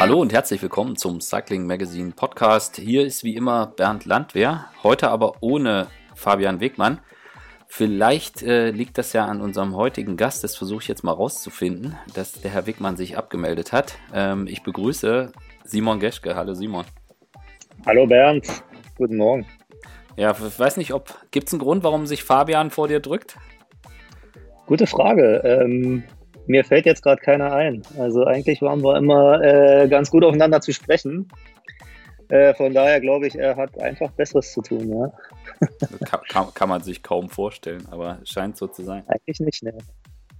Hallo und herzlich willkommen zum Cycling Magazine Podcast. Hier ist wie immer Bernd Landwehr, heute aber ohne Fabian Wegmann. Vielleicht äh, liegt das ja an unserem heutigen Gast, das versuche ich jetzt mal rauszufinden, dass der Herr Wegmann sich abgemeldet hat. Ähm, ich begrüße Simon Geschke. Hallo Simon. Hallo Bernd, guten Morgen. Ja, ich weiß nicht, ob gibt es einen Grund, warum sich Fabian vor dir drückt? Gute Frage. Ähm, mir fällt jetzt gerade keiner ein. Also eigentlich waren wir immer äh, ganz gut aufeinander zu sprechen. Äh, von daher glaube ich, er hat einfach Besseres zu tun. Ja. kann, kann, kann, man sich kaum vorstellen, aber scheint so zu sein. Eigentlich nicht, ne.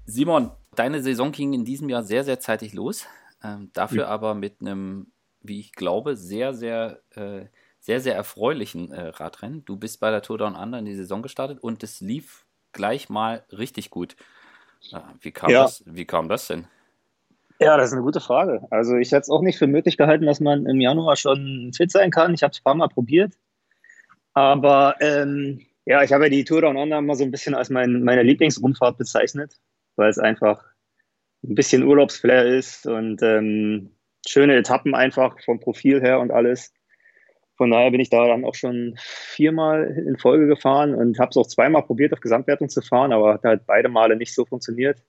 Simon, deine Saison ging in diesem Jahr sehr, sehr zeitig los. Ähm, dafür mhm. aber mit einem, wie ich glaube, sehr, sehr, äh, sehr, sehr erfreulichen äh, Radrennen. Du bist bei der Tour Down Under in die Saison gestartet und es lief gleich mal richtig gut. Wie kam, ja. das, wie kam das denn? Ja, das ist eine gute Frage. Also ich hätte es auch nicht für möglich gehalten, dass man im Januar schon fit sein kann. Ich habe es ein paar Mal probiert. Aber ähm, ja, ich habe ja die Tour Down Under mal so ein bisschen als mein, meine Lieblingsrundfahrt bezeichnet, weil es einfach ein bisschen Urlaubsflair ist und ähm, schöne Etappen einfach vom Profil her und alles. Von daher bin ich da dann auch schon viermal in Folge gefahren und habe es auch zweimal probiert, auf Gesamtwertung zu fahren, aber hat halt beide Male nicht so funktioniert.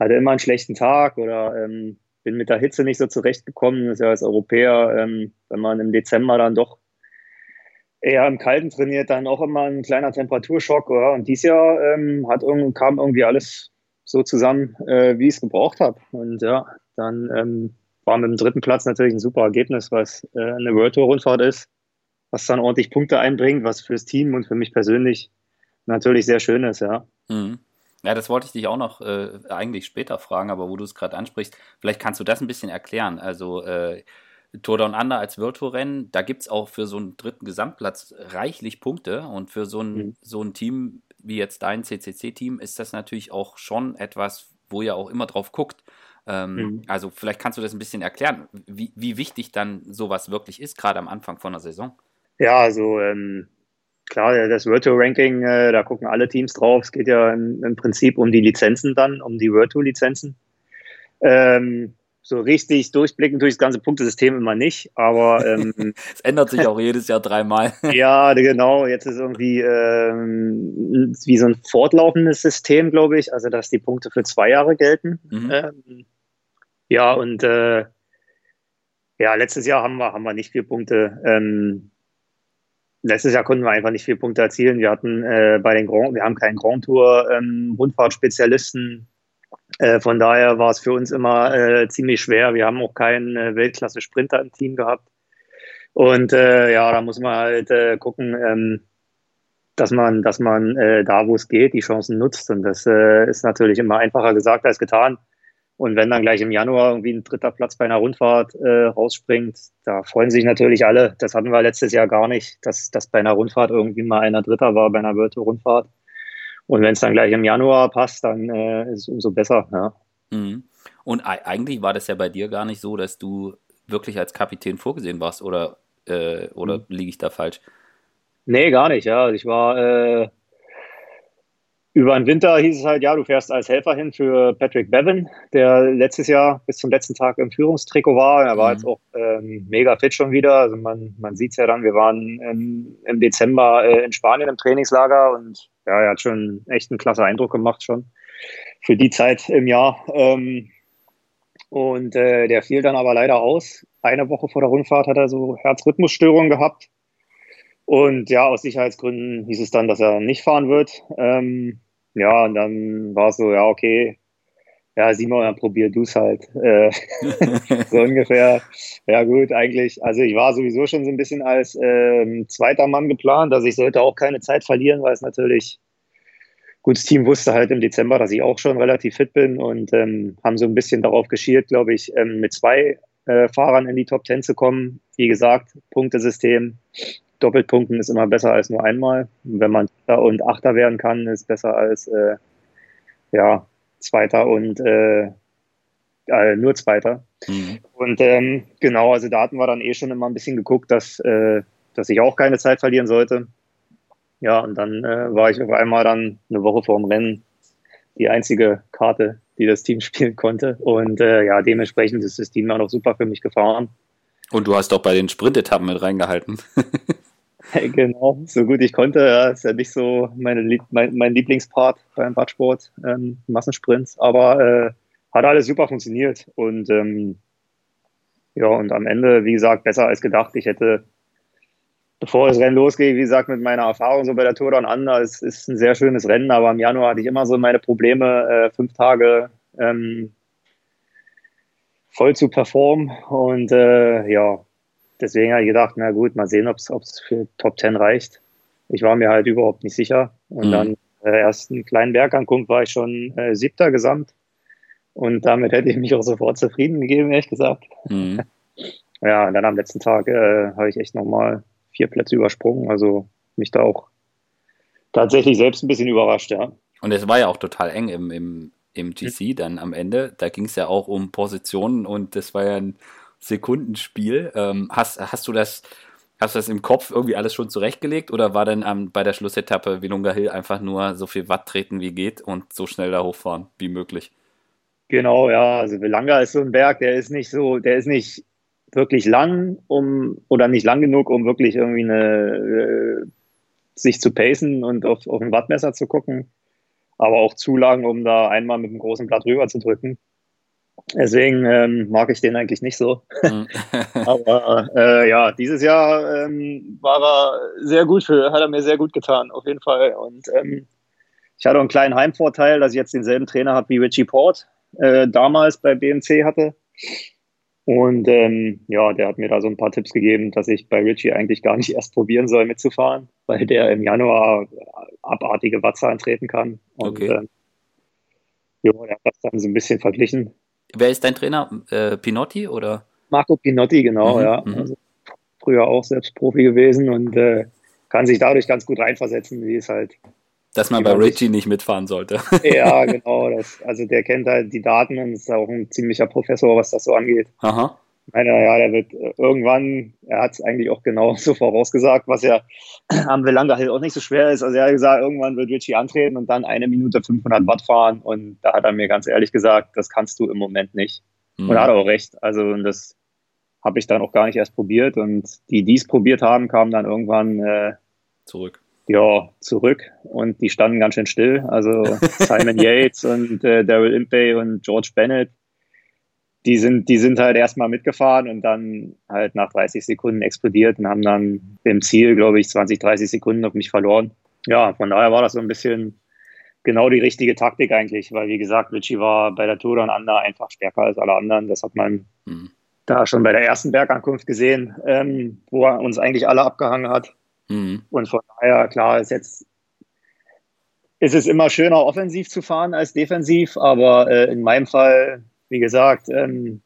Hatte immer einen schlechten Tag oder ähm, bin mit der Hitze nicht so zurechtgekommen. Das ist ja als Europäer, ähm, wenn man im Dezember dann doch eher im Kalten trainiert, dann auch immer ein kleiner Temperaturschock. Oder? Und dieses Jahr ähm, hat kam irgendwie alles so zusammen, äh, wie ich es gebraucht habe. Und ja, dann ähm, war mit dem dritten Platz natürlich ein super Ergebnis, was äh, eine World Tour Rundfahrt ist was dann ordentlich Punkte einbringt, was fürs Team und für mich persönlich natürlich sehr schön ist, ja. Mhm. Ja, das wollte ich dich auch noch äh, eigentlich später fragen, aber wo du es gerade ansprichst, vielleicht kannst du das ein bisschen erklären. Also äh, Tour Down Under als Virtual-Rennen, da gibt es auch für so einen dritten Gesamtplatz reichlich Punkte und für so ein, mhm. so ein Team wie jetzt dein CCC-Team ist das natürlich auch schon etwas, wo ihr auch immer drauf guckt. Ähm, mhm. Also vielleicht kannst du das ein bisschen erklären, wie, wie wichtig dann sowas wirklich ist, gerade am Anfang von der Saison. Ja, also ähm, klar, das Virtual Ranking, äh, da gucken alle Teams drauf. Es geht ja im, im, Prinzip um die Lizenzen dann, um die Virtual Lizenzen. Ähm, so richtig durchblicken durch das ganze Punktesystem immer nicht, aber ähm, es ändert sich auch jedes Jahr dreimal. ja, genau. Jetzt ist irgendwie ähm, wie so ein fortlaufendes System, glaube ich. Also dass die Punkte für zwei Jahre gelten. Mhm. Ähm, ja und äh, ja, letztes Jahr haben wir haben wir nicht vier Punkte. Ähm, letztes Jahr konnten wir einfach nicht viele Punkte erzielen. Wir hatten äh, bei den Grand, wir haben keinen Grand Tour ähm, Rundfahrtspezialisten. Äh, von daher war es für uns immer äh, ziemlich schwer. Wir haben auch keinen äh, Weltklasse Sprinter im Team gehabt. Und äh, ja, da muss man halt äh, gucken, ähm, dass man, dass man da, wo es geht, die Chancen nutzt. Und das ist natürlich immer einfacher gesagt als getan. Und wenn dann gleich im Januar irgendwie ein dritter Platz bei einer Rundfahrt äh, rausspringt, da freuen sich natürlich alle. Das hatten wir letztes Jahr gar nicht, dass, dass bei einer Rundfahrt irgendwie mal einer Dritter war bei einer Virtual Rundfahrt. Und wenn es dann gleich im Januar passt, dann äh, ist es umso besser. Ja. Mhm. Und eigentlich war das ja bei dir gar nicht so, dass du wirklich als Kapitän vorgesehen warst, oder, äh, oder mhm. liege ich da falsch? Nee, gar nicht, ja. Ich war äh, über den Winter hieß es halt, ja, du fährst als Helfer hin für Patrick Bevan, der letztes Jahr bis zum letzten Tag im Führungstrikot war. Er war mhm. jetzt auch ähm, mega fit schon wieder. Also man, man sieht es ja dann, wir waren im, im Dezember äh, in Spanien im Trainingslager und ja, er hat schon echt einen klasse Eindruck gemacht schon für die Zeit im Jahr. Ähm, und äh, der fiel dann aber leider aus. Eine Woche vor der Rundfahrt hat er so Herzrhythmusstörungen gehabt. Und ja, aus Sicherheitsgründen hieß es dann, dass er nicht fahren wird. Ähm, ja, und dann war es so, ja, okay, ja, Simon, dann probier du es halt. Äh, so ungefähr. Ja, gut, eigentlich. Also ich war sowieso schon so ein bisschen als ähm, zweiter Mann geplant. Also ich sollte auch keine Zeit verlieren, weil es natürlich gutes Team wusste halt im Dezember, dass ich auch schon relativ fit bin und ähm, haben so ein bisschen darauf geschielt, glaube ich, ähm, mit zwei äh, Fahrern in die Top Ten zu kommen. Wie gesagt, Punktesystem Doppelpunkten ist immer besser als nur einmal. Wenn man Zweiter und Achter werden kann, ist besser als äh, ja, Zweiter und äh, äh, nur Zweiter. Mhm. Und ähm, genau, also da hatten wir dann eh schon immer ein bisschen geguckt, dass, äh, dass ich auch keine Zeit verlieren sollte. Ja, und dann äh, war ich auf einmal dann eine Woche vor dem Rennen die einzige Karte die das Team spielen konnte. Und äh, ja, dementsprechend ist das Team auch noch super für mich gefahren. Und du hast auch bei den Sprintetappen mit reingehalten. genau, so gut ich konnte. Ja, ist ja nicht so meine, mein, mein Lieblingspart beim Radsport, ähm, Massensprints, aber äh, hat alles super funktioniert. Und ähm, ja, und am Ende, wie gesagt, besser als gedacht. Ich hätte, bevor das Rennen losgeht, wie gesagt, mit meiner Erfahrung so bei der Tour Down Under, es ist ein sehr schönes Rennen, aber im Januar hatte ich immer so meine Probleme, äh, fünf Tage ähm, voll zu performen. Und äh, ja, deswegen habe ich gedacht, na gut, mal sehen, ob es für Top 10 reicht. Ich war mir halt überhaupt nicht sicher. Und mhm. dann äh, erst einen kleinen Berg anguckt, war ich schon äh, siebter gesamt. Und damit hätte ich mich auch sofort zufrieden gegeben, ehrlich gesagt. Mhm. Ja, und dann am letzten Tag äh, habe ich echt nochmal vier Plätze übersprungen. Also mich da auch tatsächlich selbst ein bisschen überrascht, ja. Und es war ja auch total eng im, im, im GC dann am Ende. Da ging es ja auch um Positionen und das war ja ein Sekundenspiel. Ähm, hast, hast du das, hast du das im Kopf irgendwie alles schon zurechtgelegt oder war denn ähm, bei der Schlussetappe Wilunga Hill einfach nur so viel Watt treten wie geht und so schnell da hochfahren wie möglich? Genau, ja. Also Wilanga ist so ein Berg, der ist nicht so, der ist nicht wirklich lang, um oder nicht lang genug, um wirklich irgendwie eine äh, sich zu pacen und auf, auf ein Wattmesser zu gucken, aber auch zu lang, um da einmal mit einem großen Blatt rüber zu drücken. Deswegen ähm, mag ich den eigentlich nicht so. Mhm. Aber äh, ja, dieses Jahr ähm, war er sehr gut für, hat er mir sehr gut getan, auf jeden Fall. Und ähm, ich hatte einen kleinen Heimvorteil, dass ich jetzt denselben Trainer habe wie Richie Port äh, damals bei BMC hatte. Und ähm, ja, der hat mir da so ein paar Tipps gegeben, dass ich bei Richie eigentlich gar nicht erst probieren soll mitzufahren, weil der im Januar abartige Wattzahlen treten kann. Und okay. ähm, ja, der hat das dann so ein bisschen verglichen Wer ist dein Trainer? Äh, Pinotti oder? Marco Pinotti, genau, mhm, ja. Mhm. Also früher auch selbst Profi gewesen und äh, kann sich dadurch ganz gut reinversetzen, wie es halt. Dass man bei Richie nicht mitfahren sollte. Ja, genau. Das, also der kennt halt die Daten und ist auch ein ziemlicher Professor, was das so angeht. Aha meine, ja, der wird äh, irgendwann, er hat es eigentlich auch genau so vorausgesagt, was ja am Velanga halt auch nicht so schwer ist. Also er hat gesagt, irgendwann wird Richie antreten und dann eine Minute 500 Watt fahren. Und da hat er mir ganz ehrlich gesagt, das kannst du im Moment nicht. Mhm. Und er hat auch recht. Also das habe ich dann auch gar nicht erst probiert. Und die, die es probiert haben, kamen dann irgendwann äh, zurück. Ja, zurück. Und die standen ganz schön still. Also Simon Yates und äh, Daryl Impey und George Bennett die sind, die sind halt erstmal mitgefahren und dann halt nach 30 Sekunden explodiert und haben dann im Ziel, glaube ich, 20, 30 Sekunden auf mich verloren. Ja, von daher war das so ein bisschen genau die richtige Taktik eigentlich, weil wie gesagt, Richie war bei der Tour und Under einfach stärker als alle anderen. Das hat man mhm. da schon bei der ersten Bergankunft gesehen, ähm, wo er uns eigentlich alle abgehangen hat. Mhm. Und von daher, klar, ist jetzt ist es immer schöner, offensiv zu fahren als defensiv, aber äh, in meinem Fall wie gesagt, ähm,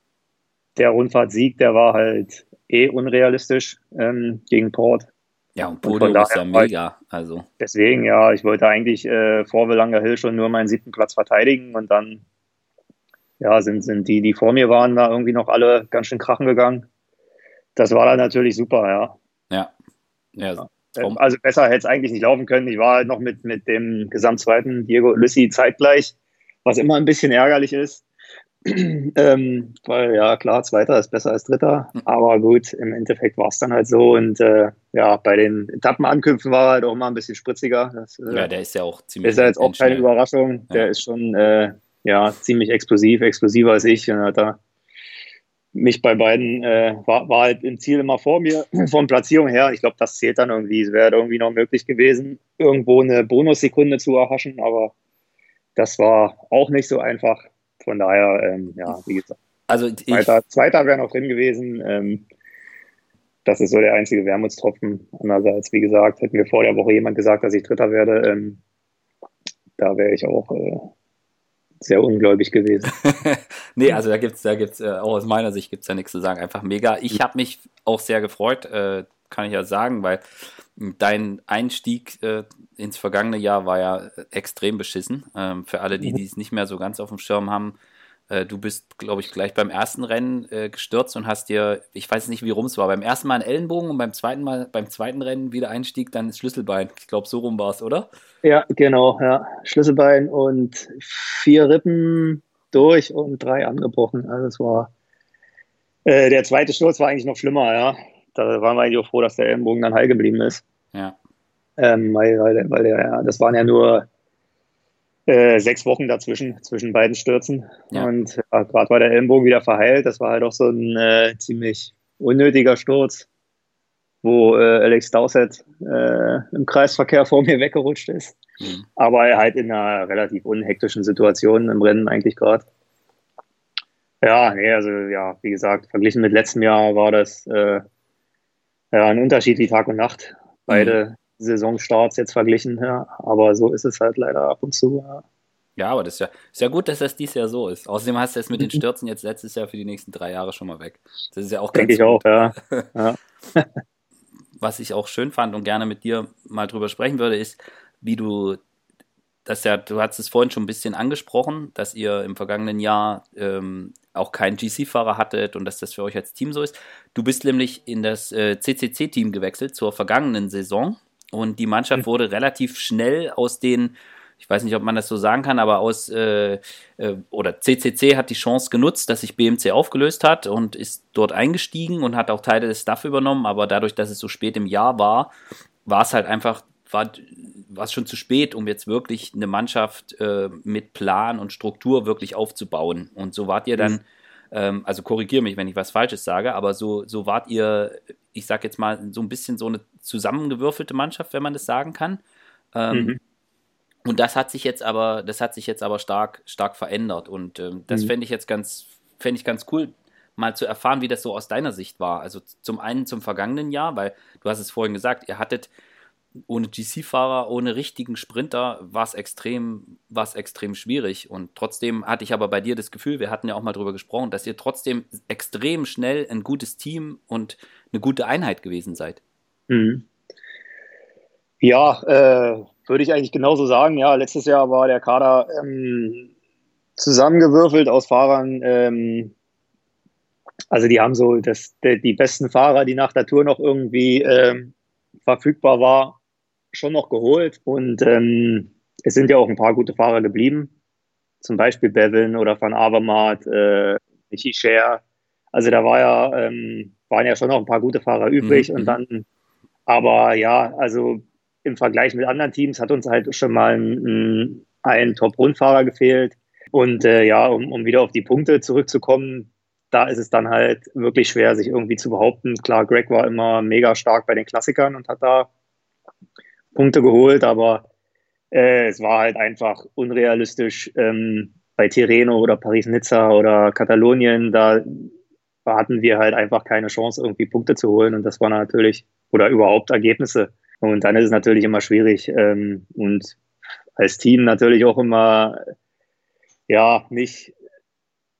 der Rundfahrtsieg, der war halt eh unrealistisch ähm, gegen Port. Ja, und Bodo ist ja mega. Also. Deswegen, ja, ich wollte eigentlich äh, vor Wilanger Hill schon nur meinen siebten Platz verteidigen und dann ja, sind, sind die, die vor mir waren, da irgendwie noch alle ganz schön krachen gegangen. Das war dann natürlich super, ja. Ja. ja. ja. Ähm, also besser hätte es eigentlich nicht laufen können. Ich war halt noch mit, mit dem Gesamtzweiten Diego Lüssi zeitgleich, was immer ein bisschen ärgerlich ist. ähm, weil ja klar, Zweiter ist besser als Dritter, hm. aber gut, im Endeffekt war es dann halt so und äh, ja, bei den Etappenankünften war er halt auch mal ein bisschen spritziger. Das, äh, ja, der ist ja auch ziemlich. Ist ja jetzt auch keine schnell. Überraschung. Ja. Der ist schon äh, ja ziemlich explosiv, explosiver als ich und hat da mich bei beiden äh, war, war halt im Ziel immer vor mir von Platzierung her. Ich glaube, das zählt dann irgendwie. Es wäre irgendwie noch möglich gewesen, irgendwo eine Bonussekunde zu erhaschen, aber das war auch nicht so einfach. Von daher, ähm, ja, wie gesagt. Also Zweiter, Zweiter wäre noch drin gewesen. Ähm, das ist so der einzige Wermutstropfen. Andererseits, wie gesagt, hätten wir vor der Woche jemand gesagt, dass ich Dritter werde, ähm, da wäre ich auch äh, sehr ungläubig gewesen. nee, also da gibt es, da gibt's, äh, auch aus meiner Sicht gibt es ja nichts zu sagen. Einfach mega. Ich habe mich auch sehr gefreut, äh, kann ich ja sagen, weil dein Einstieg äh, ins vergangene Jahr war ja extrem beschissen. Ähm, für alle, die, mhm. es nicht mehr so ganz auf dem Schirm haben, äh, du bist, glaube ich, gleich beim ersten Rennen äh, gestürzt und hast dir, ich weiß nicht, wie rum es war, beim ersten Mal einen Ellenbogen und beim zweiten Mal, beim zweiten Rennen wieder Einstieg, dann das Schlüsselbein. Ich glaube, so rum war es, oder? Ja, genau, ja. Schlüsselbein und vier Rippen durch und drei angebrochen. Also es war äh, der zweite Sturz war eigentlich noch schlimmer, ja. Da waren wir eigentlich auch froh, dass der Ellenbogen dann heil geblieben ist. Ja. Ähm, weil, weil, weil der, das waren ja nur äh, sechs Wochen dazwischen, zwischen beiden Stürzen. Ja. Und ja, gerade war der Ellenbogen wieder verheilt. Das war halt auch so ein äh, ziemlich unnötiger Sturz, wo äh, Alex Dowsett äh, im Kreisverkehr vor mir weggerutscht ist. Mhm. Aber halt in einer relativ unhektischen Situation im Rennen eigentlich gerade. Ja, nee, also ja, wie gesagt, verglichen mit letztem Jahr war das äh, ja, ein Unterschied wie Tag und Nacht. Beide mhm. Saisonstarts jetzt verglichen, ja. Aber so ist es halt leider ab und zu. Ja. Ja, aber das ist ja, ist ja gut, dass das dieses Jahr so ist. Außerdem hast du es mit den Stürzen jetzt letztes Jahr für die nächsten drei Jahre schon mal weg. Das ist ja auch ganz Denke ich gut. auch, ja. ja. Was ich auch schön fand und gerne mit dir mal drüber sprechen würde, ist, wie du das ja, du hast es vorhin schon ein bisschen angesprochen, dass ihr im vergangenen Jahr ähm, auch keinen GC-Fahrer hattet und dass das für euch als Team so ist. Du bist nämlich in das äh, CCC-Team gewechselt zur vergangenen Saison und die Mannschaft mhm. wurde relativ schnell aus den, ich weiß nicht, ob man das so sagen kann, aber aus, äh, äh, oder CCC hat die Chance genutzt, dass sich BMC aufgelöst hat und ist dort eingestiegen und hat auch Teile des Staff übernommen, aber dadurch, dass es so spät im Jahr war, war es halt einfach, war, es schon zu spät, um jetzt wirklich eine Mannschaft äh, mit Plan und Struktur wirklich aufzubauen. Und so wart ihr dann, mhm. ähm, also korrigiere mich, wenn ich was Falsches sage, aber so, so wart ihr, ich sag jetzt mal, so ein bisschen so eine zusammengewürfelte Mannschaft, wenn man das sagen kann. Ähm, mhm. Und das hat sich jetzt aber, das hat sich jetzt aber stark, stark verändert. Und ähm, das mhm. fände ich jetzt ganz, fände ich ganz cool, mal zu erfahren, wie das so aus deiner Sicht war. Also zum einen zum vergangenen Jahr, weil du hast es vorhin gesagt, ihr hattet ohne GC-Fahrer, ohne richtigen Sprinter war es extrem, extrem schwierig. Und trotzdem hatte ich aber bei dir das Gefühl, wir hatten ja auch mal drüber gesprochen, dass ihr trotzdem extrem schnell ein gutes Team und eine gute Einheit gewesen seid. Mhm. Ja, äh, würde ich eigentlich genauso sagen. Ja, letztes Jahr war der Kader ähm, zusammengewürfelt aus Fahrern. Ähm, also die haben so das, die, die besten Fahrer, die nach der Tour noch irgendwie ähm, verfügbar war, schon noch geholt. Und ähm, es sind ja auch ein paar gute Fahrer geblieben. Zum Beispiel Bevin oder Van Avermaet, äh, Michi Scher. Also da war ja, ähm, waren ja schon noch ein paar gute Fahrer übrig. Mhm. Und dann, aber ja, also im Vergleich mit anderen Teams hat uns halt schon mal ein, ein Top-Rundfahrer gefehlt. Und äh, ja, um, um wieder auf die Punkte zurückzukommen, da ist es dann halt wirklich schwer, sich irgendwie zu behaupten. Klar, Greg war immer mega stark bei den Klassikern und hat da Punkte geholt, aber äh, es war halt einfach unrealistisch ähm, bei Tirreno oder Paris-Nizza oder Katalonien. Da hatten wir halt einfach keine Chance, irgendwie Punkte zu holen und das war natürlich, oder überhaupt Ergebnisse. Und dann ist es natürlich immer schwierig ähm, und als Team natürlich auch immer, ja, nicht,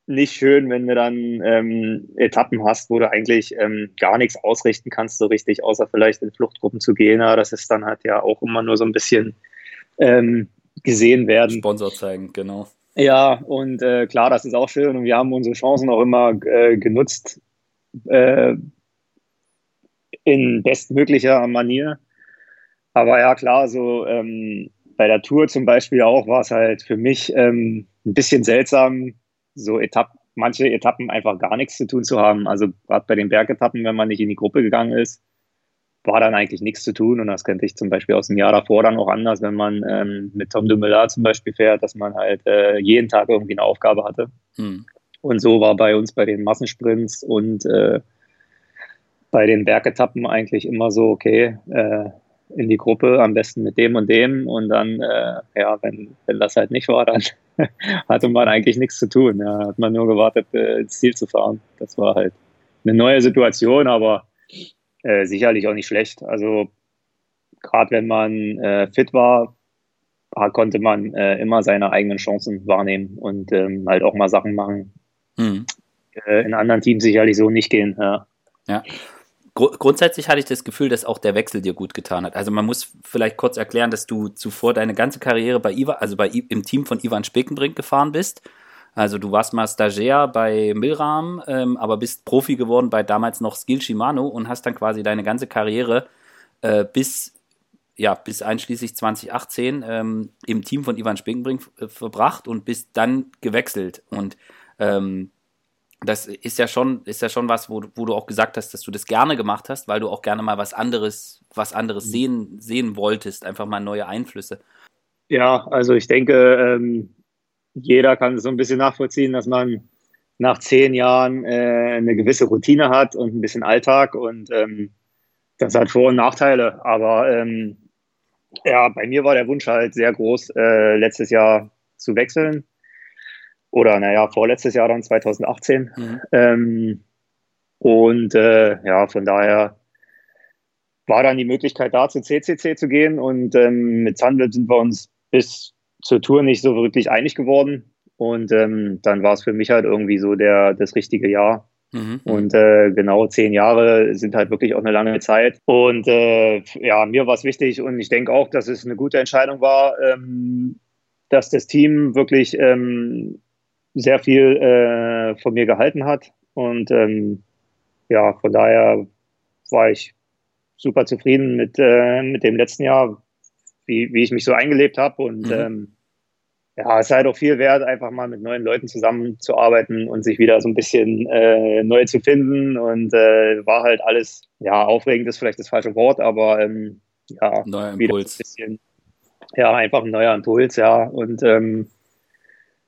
nicht schön, wenn du dann ähm, Etappen hast, wo du eigentlich ähm, gar nichts ausrichten kannst, so richtig, außer vielleicht in Fluchtgruppen zu gehen. Aber das ist dann halt ja auch immer nur so ein bisschen ähm, gesehen werden. Sponsor zeigen, genau. Ja, und äh, klar, das ist auch schön und wir haben unsere Chancen auch immer äh, genutzt äh, in bestmöglicher Manier. Aber ja, klar, so ähm, bei der Tour zum Beispiel auch war es halt für mich ähm, ein bisschen seltsam, so Etappen, manche Etappen einfach gar nichts zu tun zu haben. Also gerade bei den Bergetappen, wenn man nicht in die Gruppe gegangen ist, war dann eigentlich nichts zu tun. Und das könnte ich zum Beispiel aus dem Jahr davor dann auch anders, wenn man ähm, mit Tom Dumoulin zum Beispiel fährt, dass man halt äh, jeden Tag irgendwie eine Aufgabe hatte. Hm. Und so war bei uns bei den Massensprints und äh, bei den Bergetappen eigentlich immer so, okay, äh, in die Gruppe, am besten mit dem und dem. Und dann, äh, ja, wenn, wenn das halt nicht war, dann hatte man eigentlich nichts zu tun. Ja, hat man nur gewartet, äh, ins Ziel zu fahren. Das war halt eine neue Situation, aber äh, sicherlich auch nicht schlecht. Also gerade wenn man äh, fit war, konnte man äh, immer seine eigenen Chancen wahrnehmen und ähm, halt auch mal Sachen machen. Mhm. in anderen Teams sicherlich so nicht gehen. Ja. ja grundsätzlich hatte ich das Gefühl, dass auch der Wechsel dir gut getan hat. Also man muss vielleicht kurz erklären, dass du zuvor deine ganze Karriere bei Ivan, also bei im Team von Ivan Spekenbrink gefahren bist. Also du warst mal Stagiaire bei Milram, ähm, aber bist Profi geworden bei damals noch Skill Shimano und hast dann quasi deine ganze Karriere äh, bis ja, bis einschließlich 2018 ähm, im Team von Ivan Spinkenbrink äh, verbracht und bist dann gewechselt. Und ähm, das ist ja schon, ist ja schon was, wo, wo du auch gesagt hast, dass du das gerne gemacht hast, weil du auch gerne mal was anderes, was anderes mhm. sehen, sehen wolltest, einfach mal neue Einflüsse. Ja, also ich denke, ähm, jeder kann so ein bisschen nachvollziehen, dass man nach zehn Jahren äh, eine gewisse Routine hat und ein bisschen Alltag und ähm, das hat Vor- und Nachteile. Aber ähm, ja, bei mir war der Wunsch halt sehr groß, äh, letztes Jahr zu wechseln. Oder naja, vorletztes Jahr dann 2018. Mhm. Ähm, und äh, ja, von daher war dann die Möglichkeit da, zu CCC zu gehen. Und ähm, mit Sunweb sind wir uns bis zur Tour nicht so wirklich einig geworden. Und ähm, dann war es für mich halt irgendwie so der, das richtige Jahr. Mhm. Und äh, genau zehn Jahre sind halt wirklich auch eine lange Zeit. Und äh, ja, mir war es wichtig und ich denke auch, dass es eine gute Entscheidung war, ähm, dass das Team wirklich ähm, sehr viel äh, von mir gehalten hat. Und ähm, ja, von daher war ich super zufrieden mit, äh, mit dem letzten Jahr, wie, wie ich mich so eingelebt habe. Und mhm. ähm, ja, es ist halt auch viel wert, einfach mal mit neuen Leuten zusammenzuarbeiten und sich wieder so ein bisschen äh, neu zu finden. Und äh, war halt alles, ja, aufregend ist vielleicht das falsche Wort, aber ähm, ja, neuer Impuls. Ein bisschen, ja, einfach ein neuer Impuls, ja. Und ähm,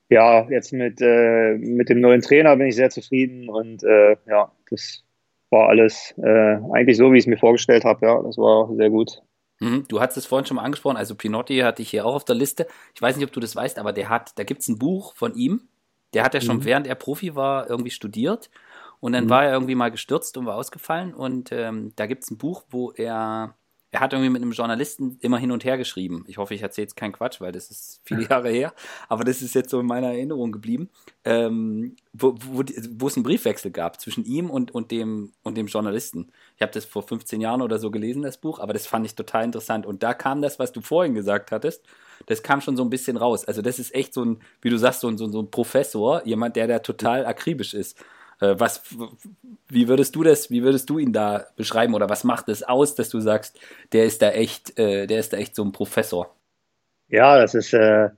ja, jetzt mit, äh, mit dem neuen Trainer bin ich sehr zufrieden und äh, ja, das war alles äh, eigentlich so, wie ich es mir vorgestellt habe. Ja, das war sehr gut. Mhm, du hast es vorhin schon mal angesprochen, also Pinotti hatte ich hier auch auf der Liste. Ich weiß nicht, ob du das weißt, aber der hat, da gibt es ein Buch von ihm. Der hat ja schon, mhm. während er Profi war, irgendwie studiert. Und dann mhm. war er irgendwie mal gestürzt und war ausgefallen. Und ähm, da gibt es ein Buch, wo er er hat irgendwie mit einem Journalisten immer hin und her geschrieben. Ich hoffe, ich erzähle jetzt keinen Quatsch, weil das ist viele Jahre her. Aber das ist jetzt so in meiner Erinnerung geblieben, ähm, wo, wo, wo, es einen Briefwechsel gab zwischen ihm und, und, dem, und dem Journalisten. Ich habe das vor 15 Jahren oder so gelesen, das Buch, aber das fand ich total interessant. Und da kam das, was du vorhin gesagt hattest, das kam schon so ein bisschen raus. Also das ist echt so ein, wie du sagst, so ein, so ein Professor, jemand, der da total akribisch ist. Äh, was, wie würdest du das, wie würdest du ihn da beschreiben oder was macht es aus, dass du sagst, der ist da echt, äh, der ist da echt so ein Professor? Ja, das ist, äh,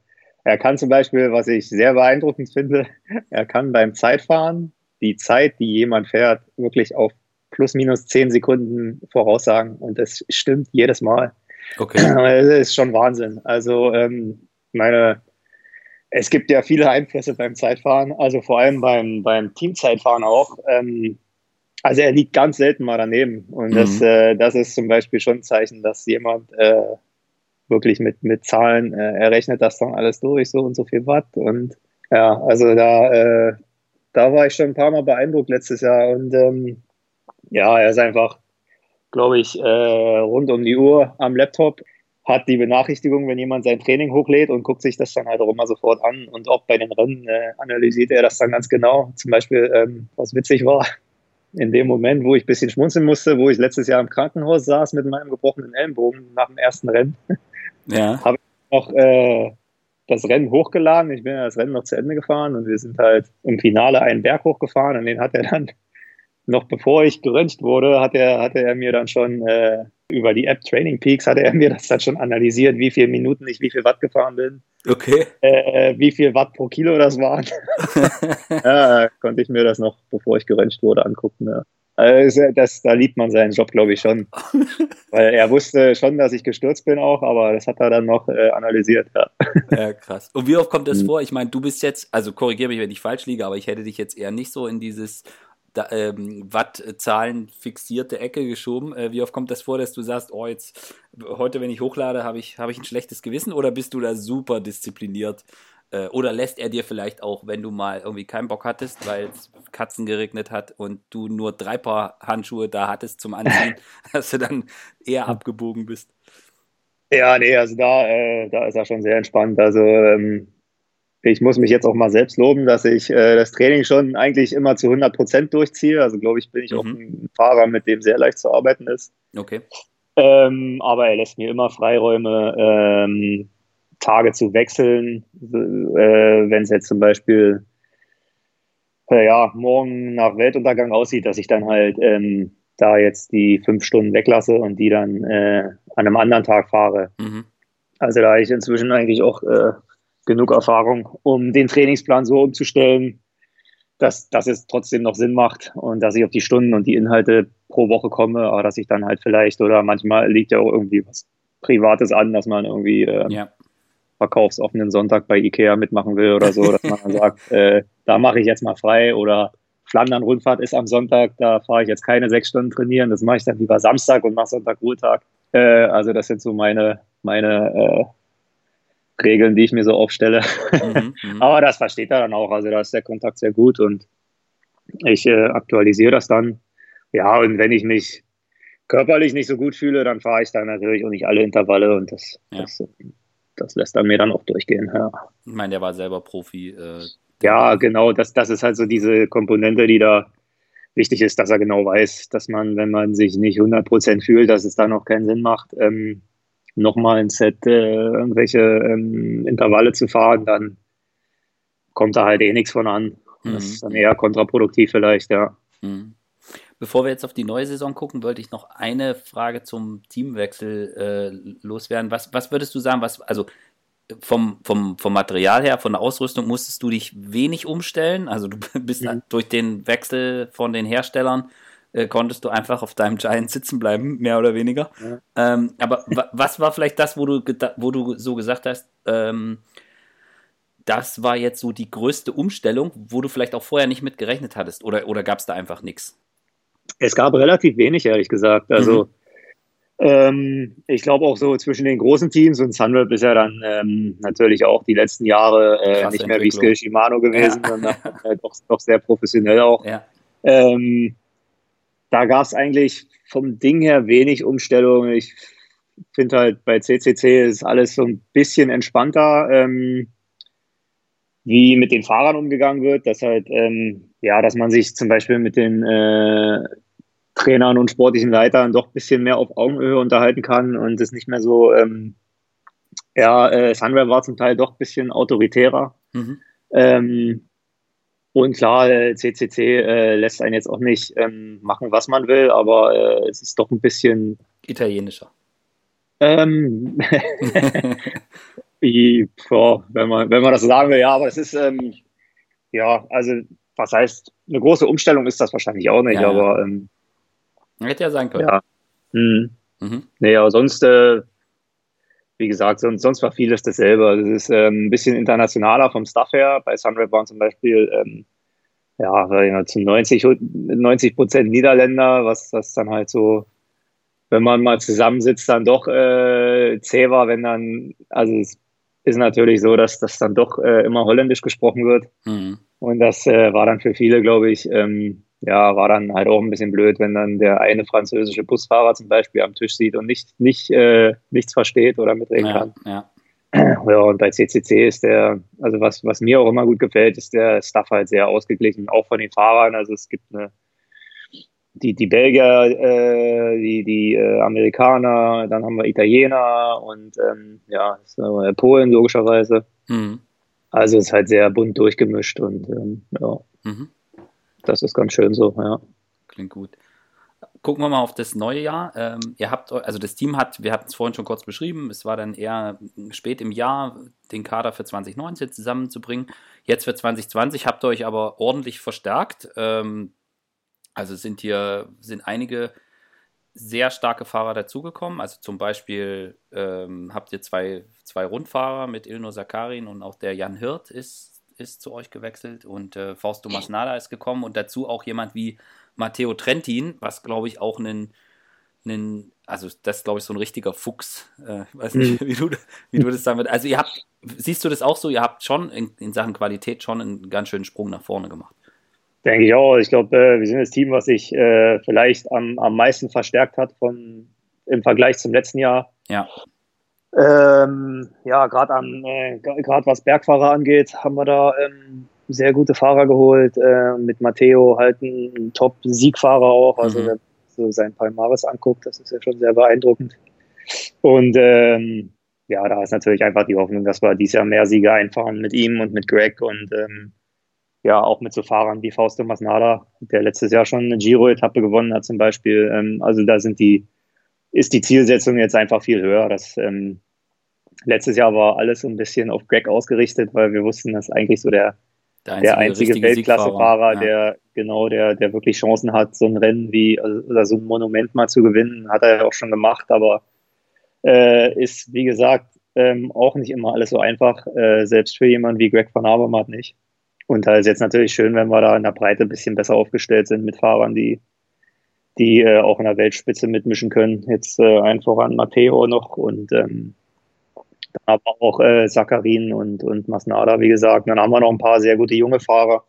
er kann zum Beispiel, was ich sehr beeindruckend finde, er kann beim Zeitfahren die Zeit, die jemand fährt, wirklich auf plus minus zehn Sekunden voraussagen und das stimmt jedes Mal. Okay. Das ist schon Wahnsinn. Also ähm, meine es gibt ja viele Einflüsse beim Zeitfahren, also vor allem beim, beim Teamzeitfahren auch. Ähm, also er liegt ganz selten mal daneben. Und mhm. das, äh, das ist zum Beispiel schon ein Zeichen, dass jemand äh, wirklich mit, mit Zahlen äh, errechnet das dann alles durch, so und so viel Watt. Und ja, also da, äh, da war ich schon ein paar Mal beeindruckt letztes Jahr. Und ähm, ja, er ist einfach, glaube ich, äh, rund um die Uhr am Laptop hat die Benachrichtigung, wenn jemand sein Training hochlädt und guckt sich das dann halt auch immer sofort an. Und auch bei den Rennen äh, analysiert er das dann ganz genau. Zum Beispiel, ähm, was witzig war, in dem Moment, wo ich ein bisschen schmunzeln musste, wo ich letztes Jahr im Krankenhaus saß mit meinem gebrochenen Ellenbogen nach dem ersten Rennen, ja. habe ich noch äh, das Rennen hochgeladen. Ich bin ja das Rennen noch zu Ende gefahren und wir sind halt im Finale einen Berg hochgefahren und den hat er dann, noch bevor ich geröntgt wurde, hat er, hatte er mir dann schon äh, über die App Training Peaks hatte er mir das dann schon analysiert, wie viele Minuten ich wie viel Watt gefahren bin. Okay. Äh, wie viel Watt pro Kilo das waren. ja, konnte ich mir das noch, bevor ich geröntgt wurde, angucken. Ja. Also das, da liebt man seinen Job, glaube ich, schon. Weil er wusste schon, dass ich gestürzt bin auch, aber das hat er dann noch äh, analysiert. Ja. ja, krass. Und wie oft kommt das mhm. vor? Ich meine, du bist jetzt, also korrigiere mich, wenn ich falsch liege, aber ich hätte dich jetzt eher nicht so in dieses da, ähm, Wattzahlen fixierte Ecke geschoben. Äh, wie oft kommt das vor, dass du sagst, oh, jetzt heute, wenn ich hochlade, habe ich, hab ich ein schlechtes Gewissen oder bist du da super diszipliniert? Äh, oder lässt er dir vielleicht auch, wenn du mal irgendwie keinen Bock hattest, weil es Katzen geregnet hat und du nur drei Paar Handschuhe da hattest zum Anziehen, dass du dann eher abgebogen bist? Ja, nee, also da, äh, da ist er schon sehr entspannt. Also ähm, ich muss mich jetzt auch mal selbst loben, dass ich äh, das Training schon eigentlich immer zu 100 Prozent durchziehe. Also glaube ich, bin ich mhm. auch ein Fahrer, mit dem sehr leicht zu arbeiten ist. Okay. Ähm, aber er lässt mir immer Freiräume, ähm, Tage zu wechseln. Äh, Wenn es jetzt zum Beispiel äh, ja, morgen nach Weltuntergang aussieht, dass ich dann halt ähm, da jetzt die fünf Stunden weglasse und die dann äh, an einem anderen Tag fahre. Mhm. Also da habe ich inzwischen eigentlich auch äh, genug Erfahrung, um den Trainingsplan so umzustellen, dass, dass es trotzdem noch Sinn macht und dass ich auf die Stunden und die Inhalte pro Woche komme, aber dass ich dann halt vielleicht oder manchmal liegt ja auch irgendwie was Privates an, dass man irgendwie äh, ja. verkaufsoffenen Sonntag bei Ikea mitmachen will oder so, dass man dann sagt, äh, da mache ich jetzt mal frei oder Flandern-Rundfahrt ist am Sonntag, da fahre ich jetzt keine sechs Stunden trainieren, das mache ich dann lieber Samstag und mache Sonntag Ruhetag. Äh, also das sind so meine, meine äh, Regeln, die ich mir so aufstelle. Mhm, mhm. Aber das versteht er dann auch, also da ist der Kontakt sehr gut und ich äh, aktualisiere das dann. Ja, und wenn ich mich körperlich nicht so gut fühle, dann fahre ich dann natürlich auch nicht alle Intervalle und das, ja. das, das, lässt er mir dann auch durchgehen. Ja. Ich meine, der war selber Profi. Äh, ja, genau, das, das ist halt so diese Komponente, die da wichtig ist, dass er genau weiß, dass man, wenn man sich nicht 100% fühlt, dass es da noch keinen Sinn macht, ähm, nochmal ein Set äh, irgendwelche ähm, Intervalle zu fahren, dann kommt da halt eh nichts von an. Mhm. Das ist dann eher kontraproduktiv vielleicht, ja. Mhm. Bevor wir jetzt auf die neue Saison gucken, wollte ich noch eine Frage zum Teamwechsel äh, loswerden. Was, was würdest du sagen, was, also vom, vom, vom Material her, von der Ausrüstung musstest du dich wenig umstellen. Also du bist mhm. durch den Wechsel von den Herstellern äh, konntest du einfach auf deinem Giant sitzen bleiben, mehr oder weniger. Ja. Ähm, aber was war vielleicht das, wo du, wo du so gesagt hast, ähm, das war jetzt so die größte Umstellung, wo du vielleicht auch vorher nicht mit gerechnet hattest? Oder, oder gab es da einfach nichts? Es gab relativ wenig, ehrlich gesagt. Also mhm. Ähm, ich glaube auch so zwischen den großen Teams und Sunweb ist ja dann ähm, natürlich auch die letzten Jahre äh, nicht mehr wie Skill Shimano gewesen, ja. sondern halt doch, doch, sehr professionell auch. Ja. Ähm, da gab es eigentlich vom Ding her wenig Umstellung. Ich finde halt bei CCC ist alles so ein bisschen entspannter, ähm, wie mit den Fahrern umgegangen wird, dass halt, ähm, ja, dass man sich zum Beispiel mit den äh, Trainern und sportlichen Leitern doch ein bisschen mehr auf Augenhöhe unterhalten kann und es nicht mehr so, ähm, ja, äh, Sunweb war zum Teil doch ein bisschen autoritärer. Mhm. Ähm, und klar, CCC äh, lässt einen jetzt auch nicht ähm, machen, was man will, aber äh, es ist doch ein bisschen italienischer. Ähm, ja, wenn man, wenn man das sagen will, ja, aber es ist, ähm, ja, also was heißt, eine große Umstellung ist das wahrscheinlich auch nicht, ja, aber ähm, Hätte ja sein können. Ja. Mhm. Mhm. Nee, aber sonst, äh, wie gesagt, sonst, sonst war vieles dasselbe. Das ist ähm, ein bisschen internationaler vom Stuff her. Bei Sunred waren zum Beispiel ähm, ja, zu 90, 90 Prozent Niederländer, was das dann halt so, wenn man mal zusammensitzt, dann doch äh, zäh war, wenn dann, also es ist natürlich so, dass das dann doch äh, immer holländisch gesprochen wird. Mhm. Und das äh, war dann für viele, glaube ich, ähm, ja, war dann halt auch ein bisschen blöd, wenn dann der eine französische Busfahrer zum Beispiel am Tisch sieht und nicht, nicht, äh, nichts versteht oder mitreden ja, kann. Ja. ja, und bei CCC ist der, also was, was mir auch immer gut gefällt, ist der Stuff halt sehr ausgeglichen, auch von den Fahrern. Also es gibt eine, die, die Belgier, äh, die, die äh, Amerikaner, dann haben wir Italiener und ähm, ja, Polen logischerweise. Mhm. Also es ist halt sehr bunt durchgemischt und ähm, ja. Mhm. Das ist ganz schön so, ja. Klingt gut. Gucken wir mal auf das neue Jahr. Ähm, ihr habt, also das Team hat, wir hatten es vorhin schon kurz beschrieben, es war dann eher spät im Jahr, den Kader für 2019 zusammenzubringen. Jetzt für 2020 habt ihr euch aber ordentlich verstärkt. Ähm, also sind hier sind einige sehr starke Fahrer dazugekommen. Also zum Beispiel ähm, habt ihr zwei, zwei Rundfahrer mit Ilno Sakarin und auch der Jan Hirt ist ist zu euch gewechselt und äh, Fausto Masnada ist gekommen und dazu auch jemand wie Matteo Trentin, was glaube ich auch einen, einen, also das ist glaube ich so ein richtiger Fuchs. Äh, weiß nicht, mhm. wie, du, wie du das damit. Also ihr habt, siehst du das auch so, ihr habt schon in, in Sachen Qualität schon einen ganz schönen Sprung nach vorne gemacht. Denke ich auch. Ich glaube, äh, wir sind das Team, was sich äh, vielleicht am, am meisten verstärkt hat von, im Vergleich zum letzten Jahr. Ja. Ähm, ja, gerade äh, gerade was Bergfahrer angeht, haben wir da ähm, sehr gute Fahrer geholt. Äh, mit Matteo halt ein Top-Siegfahrer auch. Also mhm. wenn man so sein Palmares anguckt, das ist ja schon sehr beeindruckend. Und ähm, ja, da ist natürlich einfach die Hoffnung, dass wir dieses Jahr mehr Siege einfahren mit ihm und mit Greg und ähm, ja, auch mit so Fahrern wie Fausto Masnada, der letztes Jahr schon eine Giro-Etappe gewonnen hat zum Beispiel. Ähm, also da sind die, ist die Zielsetzung jetzt einfach viel höher. Das, ähm, letztes Jahr war alles so ein bisschen auf Greg ausgerichtet, weil wir wussten, dass eigentlich so der, der einzige, der einzige Weltklassefahrer, ja. der genau, der, der wirklich Chancen hat, so ein Rennen wie also, oder so ein Monument mal zu gewinnen, hat er ja auch schon gemacht, aber äh, ist, wie gesagt, ähm, auch nicht immer alles so einfach, äh, selbst für jemanden wie Greg van Avermaet nicht. Und da ist jetzt natürlich schön, wenn wir da in der Breite ein bisschen besser aufgestellt sind mit Fahrern, die, die äh, auch in der Weltspitze mitmischen können. Jetzt äh, einfach an Matteo noch und ähm, aber auch äh, Sakarin und, und Masnada, wie gesagt. Dann haben wir noch ein paar sehr gute junge Fahrer.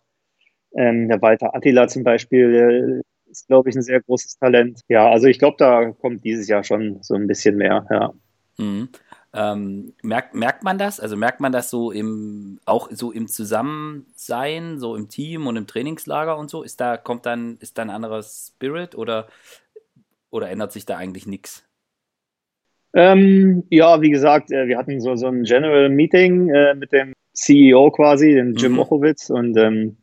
Ähm, der Walter Attila zum Beispiel ist, glaube ich, ein sehr großes Talent. Ja, also ich glaube, da kommt dieses Jahr schon so ein bisschen mehr, ja. Mhm. Ähm, merkt, merkt man das? Also merkt man das so im, auch so im Zusammensein, so im Team und im Trainingslager und so? Ist da, kommt dann, ist da ein anderer Spirit oder, oder ändert sich da eigentlich nichts? Ähm, ja, wie gesagt, äh, wir hatten so, so ein General Meeting äh, mit dem CEO quasi, den Jim mhm. Mochowitz, und ähm,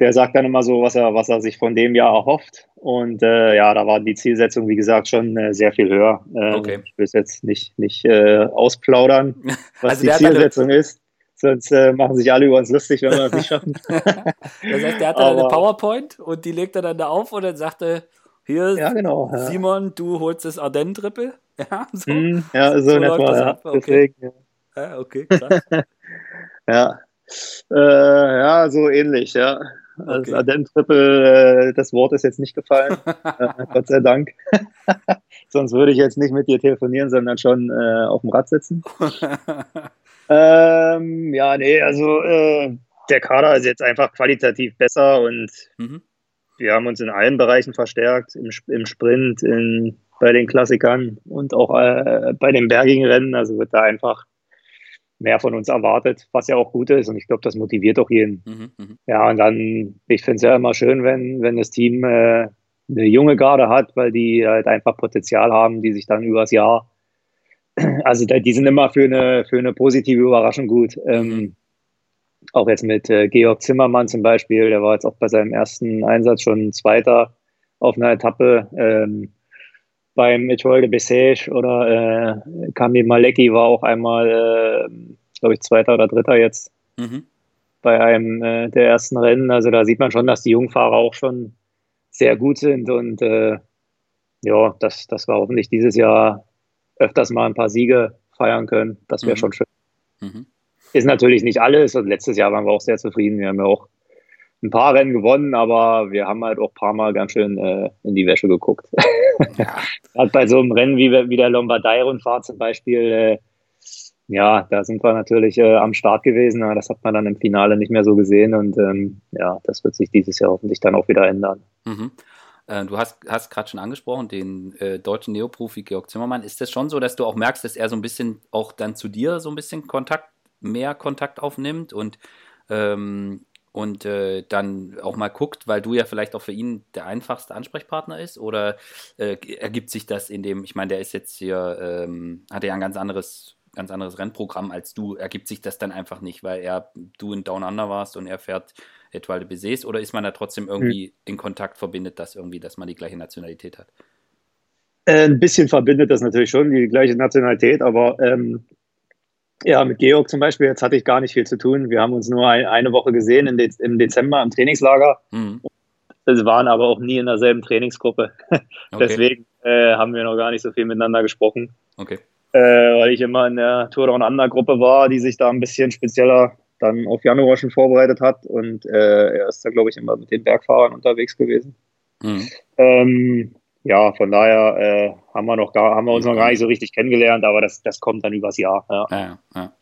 der sagt dann immer so, was er, was er sich von dem Jahr erhofft. Und äh, ja, da war die Zielsetzung, wie gesagt, schon äh, sehr viel höher. Äh, okay. Ich will es jetzt nicht, nicht äh, ausplaudern, was also die Zielsetzung eine... ist. Sonst äh, machen sich alle über uns lustig, wenn wir das nicht schaffen. das heißt, der hat dann eine PowerPoint und die legt er dann da auf und dann sagt er, hier, ja, genau, ja. Simon, du holst das Ardennes-Triple. Ja, so, mm, ja, so, so in etwa, ja. Okay. Deswegen, ja. ja. okay, krass. ja. Äh, ja, so ähnlich, ja. Also okay. Ardennes-Triple, äh, das Wort ist jetzt nicht gefallen. äh, Gott sei Dank. Sonst würde ich jetzt nicht mit dir telefonieren, sondern schon äh, auf dem Rad sitzen. ähm, ja, nee, also äh, der Kader ist jetzt einfach qualitativ besser und mhm. wir haben uns in allen Bereichen verstärkt, im, im Sprint, in, bei den Klassikern und auch äh, bei den bergigen Rennen. Also wird da einfach mehr von uns erwartet, was ja auch gut ist. Und ich glaube, das motiviert auch jeden. Mhm, mh. Ja, und dann, ich finde es ja immer schön, wenn, wenn das Team äh, eine junge Garde hat, weil die halt einfach Potenzial haben, die sich dann übers Jahr, also die sind immer für eine, für eine positive Überraschung gut. Ähm, mhm. auch jetzt mit äh, Georg Zimmermann zum Beispiel, der war jetzt auch bei seinem ersten Einsatz schon Zweiter auf einer Etappe. Ähm, beim Etoile de Bessèges oder äh, Kamil Maleki war auch einmal, äh, glaube ich, Zweiter oder Dritter jetzt mhm. bei einem äh, der ersten Rennen. Also da sieht man schon, dass die Jungfahrer auch schon sehr gut sind und äh, ja, dass, dass wir hoffentlich dieses Jahr öfters mal ein paar Siege feiern können. Das wäre mhm. schon schön. Mhm. Ist natürlich nicht alles und letztes Jahr waren wir auch sehr zufrieden. Wir haben ja auch ein paar Rennen gewonnen, aber wir haben halt auch ein paar Mal ganz schön äh, in die Wäsche geguckt. Ja. Gerade bei so einem Rennen wie, wie der Lombardei-Rundfahrt zum Beispiel, äh, ja, da sind wir natürlich äh, am Start gewesen, aber das hat man dann im Finale nicht mehr so gesehen und ähm, ja, das wird sich dieses Jahr hoffentlich dann auch wieder ändern. Mhm. Äh, du hast, hast gerade schon angesprochen, den äh, deutschen Neoprofi Georg Zimmermann. Ist das schon so, dass du auch merkst, dass er so ein bisschen auch dann zu dir so ein bisschen Kontakt, mehr Kontakt aufnimmt und ähm, und äh, dann auch mal guckt, weil du ja vielleicht auch für ihn der einfachste Ansprechpartner ist oder äh, ergibt sich das in dem, ich meine, der ist jetzt hier, ähm, hat ja ein ganz anderes, ganz anderes Rennprogramm als du, ergibt sich das dann einfach nicht, weil er, du in Down Under warst und er fährt Etoile de Bézés oder ist man da trotzdem irgendwie mhm. in Kontakt, verbindet das irgendwie, dass man die gleiche Nationalität hat? Äh, ein bisschen verbindet das natürlich schon, die gleiche Nationalität, aber ähm, ja, mit Georg zum Beispiel, jetzt hatte ich gar nicht viel zu tun. Wir haben uns nur ein, eine Woche gesehen im, Dezember im Trainingslager. Mhm. Wir waren aber auch nie in derselben Trainingsgruppe. Okay. Deswegen äh, haben wir noch gar nicht so viel miteinander gesprochen. Okay. Äh, weil ich immer in der Tour Down Under Gruppe war, die sich da ein bisschen spezieller dann auf Januar schon vorbereitet hat. Und äh, er ist da, glaube ich, immer mit den Bergfahrern unterwegs gewesen. Mhm. Ähm, ja, von daher äh, haben wir noch gar, haben wir uns noch gar nicht so richtig kennengelernt, aber das, das kommt dann übers Jahr. Ja. Ja, ja.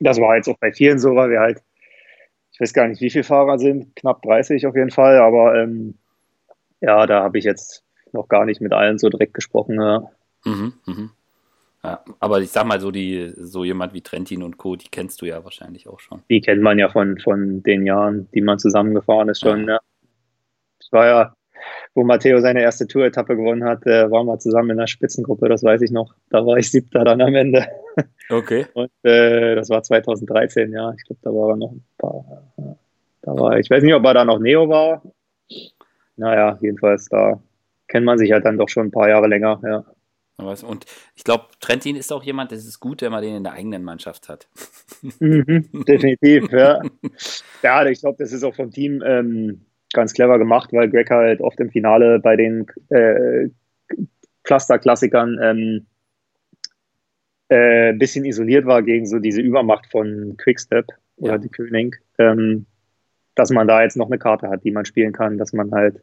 Das war jetzt auch bei vielen so, weil wir halt, ich weiß gar nicht, wie viele Fahrer sind, knapp 30 auf jeden Fall, aber ähm, ja, da habe ich jetzt noch gar nicht mit allen so direkt gesprochen. Ja. Mhm, mhm. Ja, aber ich sag mal so, die, so jemand wie Trentin und Co., die kennst du ja wahrscheinlich auch schon. Die kennt man ja von, von den Jahren, die man zusammengefahren ist schon. Ja. ja. Ich war ja wo Matteo seine erste Tour-Etappe gewonnen hat, äh, waren wir zusammen in der Spitzengruppe, das weiß ich noch. Da war ich siebter dann am Ende. Okay. Und äh, das war 2013, ja. Ich glaube, da waren noch ein paar. Ja. Da war, ich weiß nicht, ob er da noch Neo war. Naja, jedenfalls, da kennt man sich halt dann doch schon ein paar Jahre länger, ja. Und ich glaube, Trentin ist auch jemand, das ist gut, wenn man den in der eigenen Mannschaft hat. Mhm, definitiv, ja. Ja, ich glaube, das ist auch vom Team ähm, ganz clever gemacht, weil Greg halt oft im Finale bei den äh, Cluster-Klassikern ähm, äh, ein bisschen isoliert war gegen so diese Übermacht von Quickstep oder ja. die König, ähm, dass man da jetzt noch eine Karte hat, die man spielen kann, dass man halt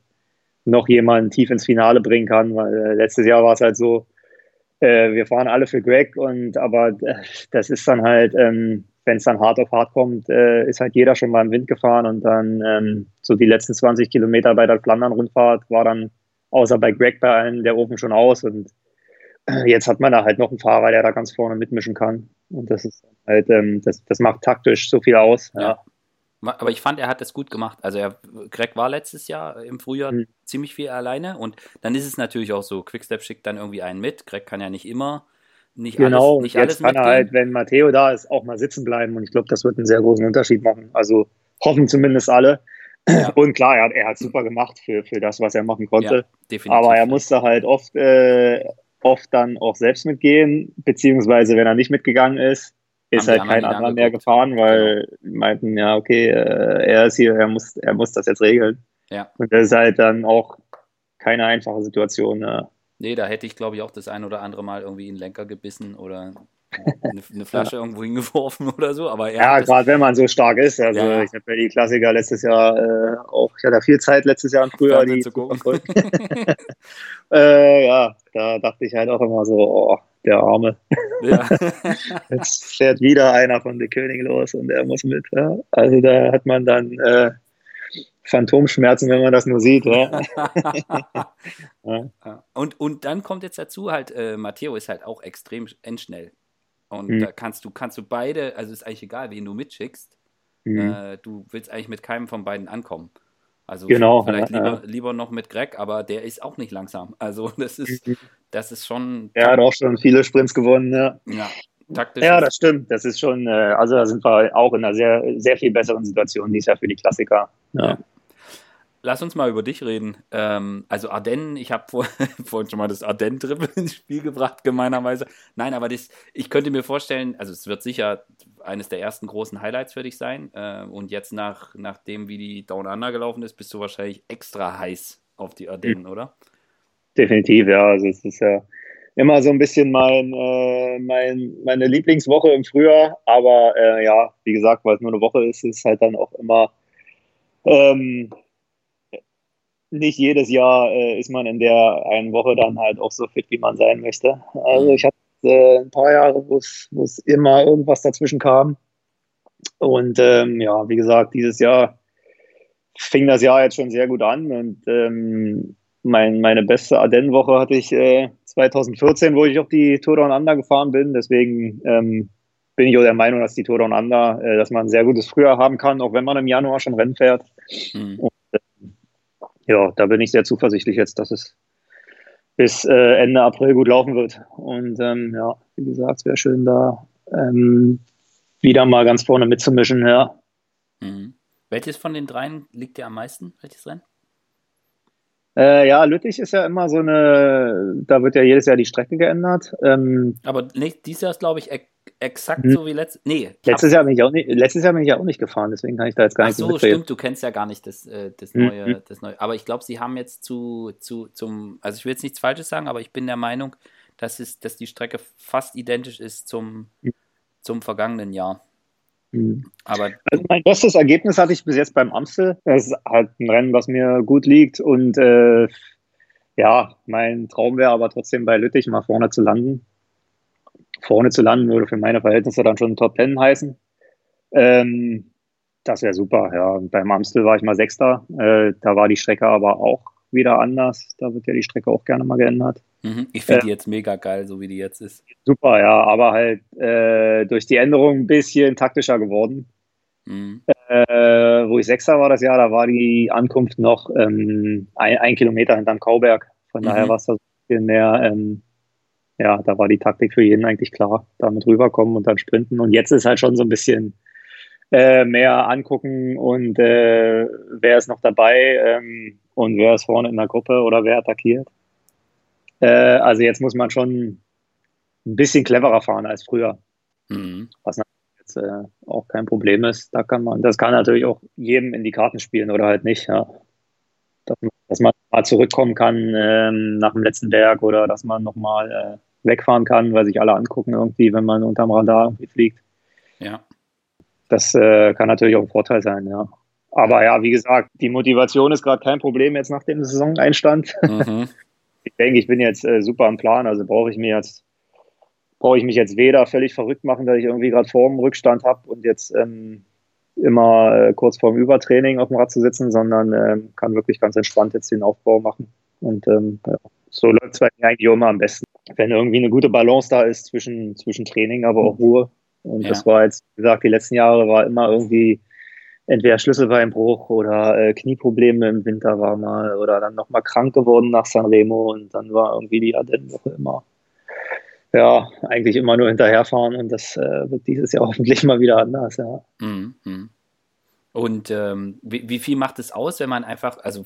noch jemanden tief ins Finale bringen kann, weil äh, letztes Jahr war es halt so, äh, wir fahren alle für Greg und aber äh, das ist dann halt, ähm, wenn es dann hart auf hart kommt, äh, ist halt jeder schon mal im Wind gefahren und dann ähm, so die letzten 20 Kilometer bei der Flandern-Rundfahrt war dann außer bei Greg bei allen der Ofen schon aus und äh, jetzt hat man da halt noch einen Fahrer, der da ganz vorne mitmischen kann und das ist halt, ähm, das, das macht taktisch so viel aus. Ja. ja. Aber ich fand, er hat das gut gemacht. Also er, Greg war letztes Jahr im Frühjahr mhm. ziemlich viel alleine und dann ist es natürlich auch so, Quickstep schickt dann irgendwie einen mit. Greg kann ja nicht immer nicht genau, alles, nicht jetzt alles kann mitgehen. er halt, wenn Matteo da ist, auch mal sitzen bleiben und ich glaube, das wird einen sehr großen Unterschied machen. Also hoffen zumindest alle. Ja. Und klar, er hat, er hat super gemacht für, für das, was er machen konnte. Ja, Aber er musste halt oft, äh, oft dann auch selbst mitgehen, beziehungsweise wenn er nicht mitgegangen ist, ist halt kein anderer mehr gefahren, weil genau. meinten, ja, okay, äh, er ist hier, er muss, er muss das jetzt regeln. Ja. Und das ist halt dann auch keine einfache Situation. Ja. Nee, da hätte ich, glaube ich, auch das ein oder andere Mal irgendwie in den Lenker gebissen oder eine, eine Flasche ja. irgendwo hingeworfen oder so. Aber ja, gerade wenn man so stark ist. Also ja. ich habe ja die Klassiker letztes Jahr äh, auch, ich hatte viel Zeit letztes Jahr im Frühjahr, die zu gucken. äh, ja, da dachte ich halt auch immer so, oh, der Arme. Ja. Jetzt fährt wieder einer von der König los und er muss mit. Also da hat man dann äh, Phantomschmerzen, wenn man das nur sieht. Ja? ja. Und, und dann kommt jetzt dazu halt, äh, Matteo ist halt auch extrem endschnell. Und mhm. da kannst du, kannst du beide, also ist eigentlich egal, wen du mitschickst. Mhm. Äh, du willst eigentlich mit keinem von beiden ankommen. Also genau, vielleicht ja, lieber, lieber, noch mit Greg, aber der ist auch nicht langsam. Also das ist, mhm. das ist schon. Er hat auch schon viele Sprints gewonnen, ja. Ja, taktisch. Ja, das stimmt. Das ist schon, äh, also da sind wir auch in einer sehr, sehr viel besseren Situation dies Jahr für die Klassiker. Ja. Lass uns mal über dich reden. Ähm, also Ardennen, ich habe vor, vorhin schon mal das Ardennen-Triple ins Spiel gebracht, gemeinerweise. Nein, aber das, ich könnte mir vorstellen, also es wird sicher eines der ersten großen Highlights für dich sein. Äh, und jetzt nach, nachdem, wie die Down Under gelaufen ist, bist du wahrscheinlich extra heiß auf die Ardennen, mhm. oder? Definitiv, ja. Also es ist ja immer so ein bisschen mein, äh, mein, meine Lieblingswoche im Frühjahr. Aber äh, ja, wie gesagt, weil es nur eine Woche ist, ist halt dann auch immer ähm, nicht jedes Jahr äh, ist man in der einen Woche dann halt auch so fit, wie man sein möchte. Also ich hatte äh, ein paar Jahre, wo es immer irgendwas dazwischen kam. Und ähm, ja, wie gesagt, dieses Jahr fing das Jahr jetzt schon sehr gut an und ähm, mein, meine beste Ardennen-Woche hatte ich äh, 2014, wo ich auf die Tour Down Under gefahren bin. Deswegen ähm, bin ich auch der Meinung, dass die Tour Down Under, äh, dass man ein sehr gutes Frühjahr haben kann, auch wenn man im Januar schon Rennen fährt. Mhm. Und ja, da bin ich sehr zuversichtlich jetzt, dass es bis äh, Ende April gut laufen wird. Und ähm, ja, wie gesagt, es wäre schön, da ähm, wieder mal ganz vorne mitzumischen, ja. Mhm. Welches von den dreien liegt dir am meisten? Welches Rennen? Äh, ja, Lüttich ist ja immer so eine, da wird ja jedes Jahr die Strecke geändert. Ähm, Aber nicht, dieses Jahr ist, glaube ich, exakt hm. so wie letztes Nee, letztes Jahr, bin ich auch nicht, letztes Jahr bin ich ja auch nicht gefahren, deswegen kann ich da jetzt gar Ach nicht so, stimmt, du kennst ja gar nicht das, äh, das, hm, neue, mhm. das neue. Aber ich glaube, sie haben jetzt zu, zu, zum, also ich will jetzt nichts Falsches sagen, aber ich bin der Meinung, dass, es, dass die Strecke fast identisch ist zum, mhm. zum vergangenen Jahr. Mhm. Aber also mein bestes Ergebnis hatte ich bis jetzt beim Amstel. Das ist halt ein Rennen, was mir gut liegt und äh, ja, mein Traum wäre aber trotzdem bei Lüttich mal vorne zu landen vorne zu landen, würde für meine Verhältnisse dann schon Top Ten heißen. Ähm, das wäre super, ja. Beim Amstel war ich mal Sechster. Äh, da war die Strecke aber auch wieder anders. Da wird ja die Strecke auch gerne mal geändert. Mhm. Ich finde äh, die jetzt mega geil, so wie die jetzt ist. Super, ja, aber halt äh, durch die Änderung ein bisschen taktischer geworden. Mhm. Äh, wo ich Sechster war das Jahr, da war die Ankunft noch ähm, ein, ein, Kilometer hinterm Kauberg. Von mhm. daher war es da ein bisschen mehr ähm, ja, da war die Taktik für jeden eigentlich klar, damit rüberkommen und dann sprinten. Und jetzt ist halt schon so ein bisschen äh, mehr angucken und äh, wer ist noch dabei ähm, und wer ist vorne in der Gruppe oder wer attackiert. Äh, also jetzt muss man schon ein bisschen cleverer fahren als früher. Mhm. Was jetzt äh, auch kein Problem ist. Da kann man, das kann natürlich auch jedem in die Karten spielen oder halt nicht, ja. Dass, dass man mal zurückkommen kann ähm, nach dem letzten Berg oder dass man nochmal äh, wegfahren kann, weil sich alle angucken irgendwie, wenn man unterm Radar irgendwie fliegt. Ja. Das äh, kann natürlich auch ein Vorteil sein, ja. Aber ja, wie gesagt, die Motivation ist gerade kein Problem jetzt nach dem Saisoneinstand. Mhm. Ich denke, ich bin jetzt äh, super am Plan, also brauche ich mir jetzt brauche ich mich jetzt weder völlig verrückt machen, dass ich irgendwie gerade vor dem Rückstand habe und jetzt ähm, immer äh, kurz vorm Übertraining auf dem Rad zu sitzen, sondern äh, kann wirklich ganz entspannt jetzt den Aufbau machen. Und ähm, ja, so läuft es bei mir eigentlich immer am besten. Wenn irgendwie eine gute Balance da ist zwischen, zwischen Training, aber auch Ruhe. Und ja. das war jetzt, wie gesagt, die letzten Jahre war immer irgendwie entweder Schlüsselbeinbruch oder äh, Knieprobleme im Winter war mal oder dann nochmal krank geworden nach Sanremo und dann war irgendwie die Ardennenwoche immer, ja, eigentlich immer nur hinterherfahren und das äh, wird dieses Jahr hoffentlich mal wieder anders, ja. Mhm. Und ähm, wie, wie, viel macht es aus, wenn man einfach, also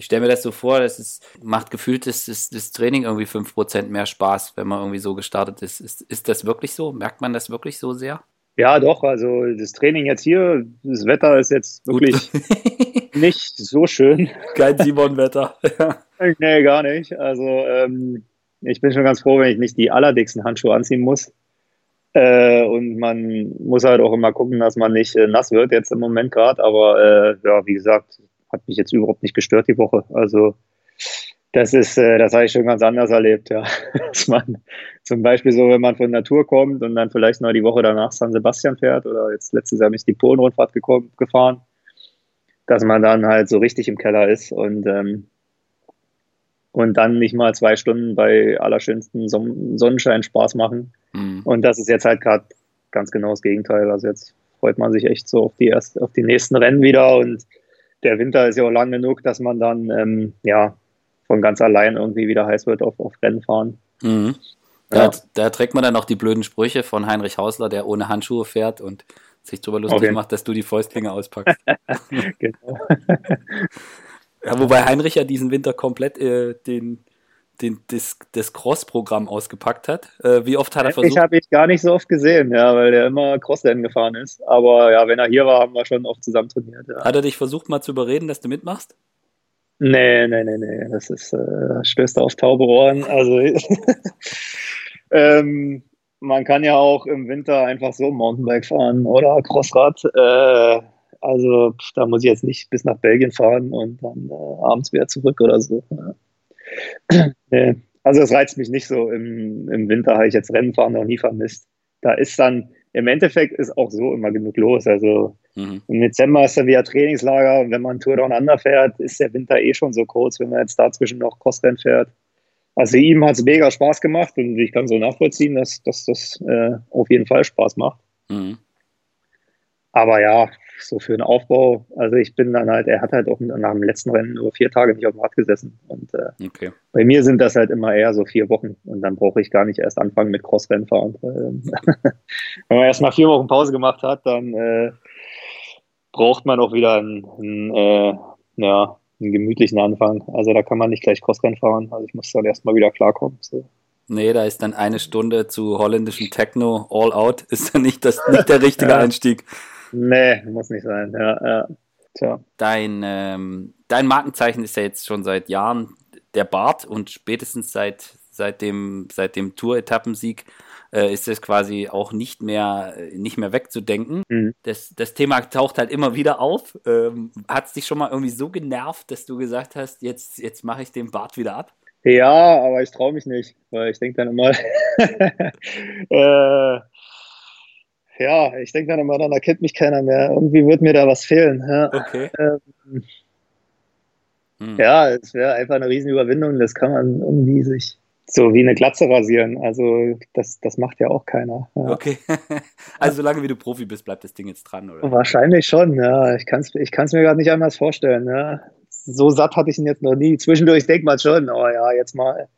ich stelle mir das so vor, dass es macht gefühlt das, das, das Training irgendwie 5% mehr Spaß, wenn man irgendwie so gestartet ist. ist. Ist das wirklich so? Merkt man das wirklich so sehr? Ja, doch. Also das Training jetzt hier, das Wetter ist jetzt wirklich nicht so schön. Kein Simon-Wetter. nee, gar nicht. Also ähm, ich bin schon ganz froh, wenn ich nicht die allerdicksten Handschuhe anziehen muss. Äh, und man muss halt auch immer gucken, dass man nicht äh, nass wird jetzt im Moment gerade. Aber äh, ja, wie gesagt, hat mich jetzt überhaupt nicht gestört die Woche. Also das ist, äh, das habe ich schon ganz anders erlebt, ja. Dass man zum Beispiel so, wenn man von Natur kommt und dann vielleicht noch die Woche danach San Sebastian fährt oder jetzt letztes Jahr mich die Polenrundfahrt gefahren, dass man dann halt so richtig im Keller ist und ähm, und dann nicht mal zwei Stunden bei allerschönsten Son Sonnenschein Spaß machen. Mhm. Und das ist jetzt halt gerade ganz genau das Gegenteil. Also jetzt freut man sich echt so auf die erst, auf die nächsten Rennen wieder und der Winter ist ja auch lang genug, dass man dann ja ja von ganz allein irgendwie wieder heiß wird auf, auf Rennen fahren. Mhm. Da, ja. da, trägt man dann auch die blöden Sprüche von Heinrich Hausler, der ohne Handschuhe fährt und sich darüber lustig okay. macht, dass du die Fäustlinge auspackst. genau. ja, wobei Heinrich ja diesen Winter komplett äh, den, den, das, das Cross-Programm ausgepackt hat. Äh, wie oft hat er versucht? Ich habe ich gar nicht so oft gesehen, ja, weil der immer Crossrennen gefahren ist. Aber ja, wenn er hier war, haben wir schon oft zusammen trainiert. Ja. Hat er dich versucht mal zu überreden, dass du mitmachst? Nee, nee, nee, nee. Das ist, äh, stößt auf taube Ohren. Also ähm, man kann ja auch im Winter einfach so Mountainbike fahren oder Crossrad. Äh, also da muss ich jetzt nicht bis nach Belgien fahren und dann äh, abends wieder zurück oder so. Nee. Also das reizt mich nicht so. Im, im Winter habe ich jetzt Rennenfahren noch nie vermisst. Da ist dann, im Endeffekt ist auch so immer genug los. Also Mhm. Im Dezember ist dann wieder Trainingslager und wenn man Tour Down Under fährt, ist der Winter eh schon so kurz, wenn man jetzt dazwischen noch Crossrennen fährt. Also ihm hat es mega Spaß gemacht und ich kann so nachvollziehen, dass, dass das äh, auf jeden Fall Spaß macht. Mhm. Aber ja, so für den Aufbau, also ich bin dann halt, er hat halt auch nach dem letzten Rennen nur vier Tage nicht auf dem Rad gesessen. Und äh, okay. bei mir sind das halt immer eher so vier Wochen und dann brauche ich gar nicht erst anfangen mit Crossrennen fahren. wenn man erst mal vier Wochen Pause gemacht hat, dann äh, braucht man auch wieder einen, einen, äh, ja, einen gemütlichen Anfang. Also da kann man nicht gleich Crossrennen fahren. Also ich muss dann erstmal wieder klarkommen. So. Nee, da ist dann eine Stunde zu holländischem Techno all out, ist dann nicht, das, nicht der richtige. Einstieg. Nee, muss nicht sein, ja, ja. Tja. Dein, ähm, dein Markenzeichen ist ja jetzt schon seit Jahren der Bart und spätestens seit, seit dem, seit dem Tour-Etappensieg äh, ist es quasi auch nicht mehr, nicht mehr wegzudenken. Mhm. Das, das Thema taucht halt immer wieder auf. Ähm, Hat es dich schon mal irgendwie so genervt, dass du gesagt hast, jetzt, jetzt mache ich den Bart wieder ab? Ja, aber ich traue mich nicht, weil ich denke dann immer, äh, ja, ich denke dann immer, dann erkennt mich keiner mehr. Irgendwie wird mir da was fehlen. Ja. Okay. Ähm, hm. Ja, es wäre einfach eine Riesenüberwindung. Das kann man irgendwie sich so wie eine Glatze rasieren. Also das, das macht ja auch keiner. Ja. Okay. also solange wie du Profi bist, bleibt das Ding jetzt dran, oder? Wahrscheinlich schon, ja. Ich kann es ich kann's mir gerade nicht anders vorstellen. Ja. So satt hatte ich ihn jetzt noch nie. Zwischendurch denkt man schon, oh ja, jetzt mal,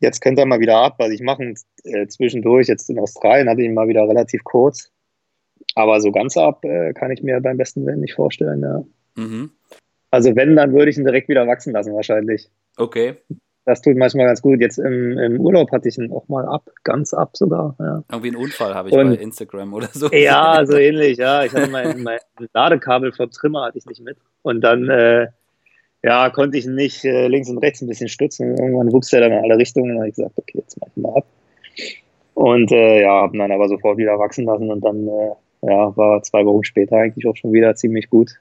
jetzt könnte er mal wieder ab. Was ich machen äh, zwischendurch, jetzt in Australien hatte ich ihn mal wieder relativ kurz. aber so ganz ab äh, kann ich mir beim besten Willen nicht vorstellen. Ja. Mhm. Also wenn, dann würde ich ihn direkt wieder wachsen lassen wahrscheinlich. Okay. Das tut manchmal ganz gut. Jetzt im, im Urlaub hatte ich ihn auch mal ab, ganz ab sogar. Ja. Irgendwie einen Unfall habe ich Und, bei Instagram oder so. Ja, so ähnlich, ja. Ich hatte mein, mein Ladekabel vom Trimmer hatte ich nicht mit. Und dann äh, ja, konnte ich nicht äh, links und rechts ein bisschen stützen. Irgendwann wuchs er dann in alle Richtungen. Und dann habe ich gesagt, okay, jetzt mach ich mal ab. Und äh, ja, habe ihn dann aber sofort wieder wachsen lassen und dann äh, ja, war zwei Wochen später eigentlich auch schon wieder ziemlich gut,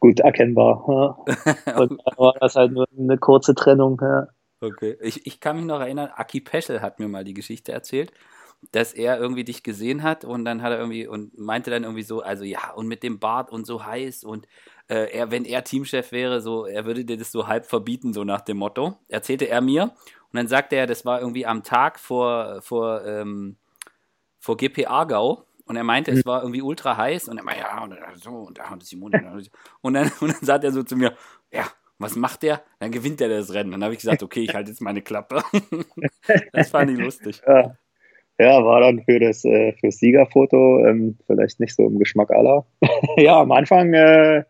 gut erkennbar. Ja. Und dann war das halt nur eine kurze Trennung. Ja. Okay, ich, ich kann mich noch erinnern, Aki Peschel hat mir mal die Geschichte erzählt dass er irgendwie dich gesehen hat und dann hat er irgendwie und meinte dann irgendwie so, also ja, und mit dem Bart und so heiß und äh, er, wenn er Teamchef wäre, so, er würde dir das so halb verbieten, so nach dem Motto. Erzählte er mir. Und dann sagte er, das war irgendwie am Tag vor, vor, ähm, vor GP Aargau. Und er meinte, mhm. es war irgendwie ultra heiß. Und er meinte, ja, und so, und da und Simone. und, dann, und dann sagt er so zu mir, ja, was macht der? Dann gewinnt er das Rennen. Dann habe ich gesagt, okay, ich halte jetzt meine Klappe. das fand ich lustig. Ja. Ja, war dann für das, äh, für Siegerfoto ähm, vielleicht nicht so im Geschmack aller. ja, am Anfang äh,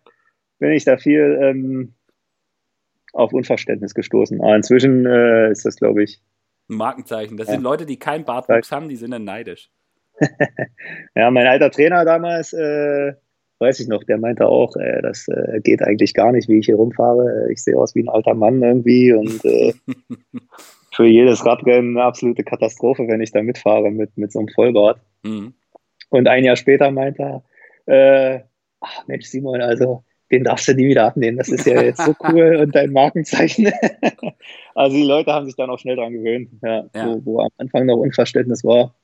bin ich da viel ähm, auf Unverständnis gestoßen. Aber inzwischen äh, ist das, glaube ich. Ein Markenzeichen. Das ja. sind Leute, die keinen Bartwuchs haben, die sind dann neidisch. ja, mein alter Trainer damals, äh, weiß ich noch, der meinte auch, äh, das äh, geht eigentlich gar nicht, wie ich hier rumfahre. Ich sehe aus wie ein alter Mann irgendwie und für jedes Radrennen eine absolute Katastrophe, wenn ich da mitfahre mit, mit so einem Vollbart. Mhm. Und ein Jahr später meinte er, äh, ach Mensch, Simon, also den darfst du nie wieder abnehmen. Das ist ja jetzt so cool und dein Markenzeichen. also die Leute haben sich dann auch schnell dran gewöhnt, ja, ja. Wo, wo, am Anfang noch Unverständnis war.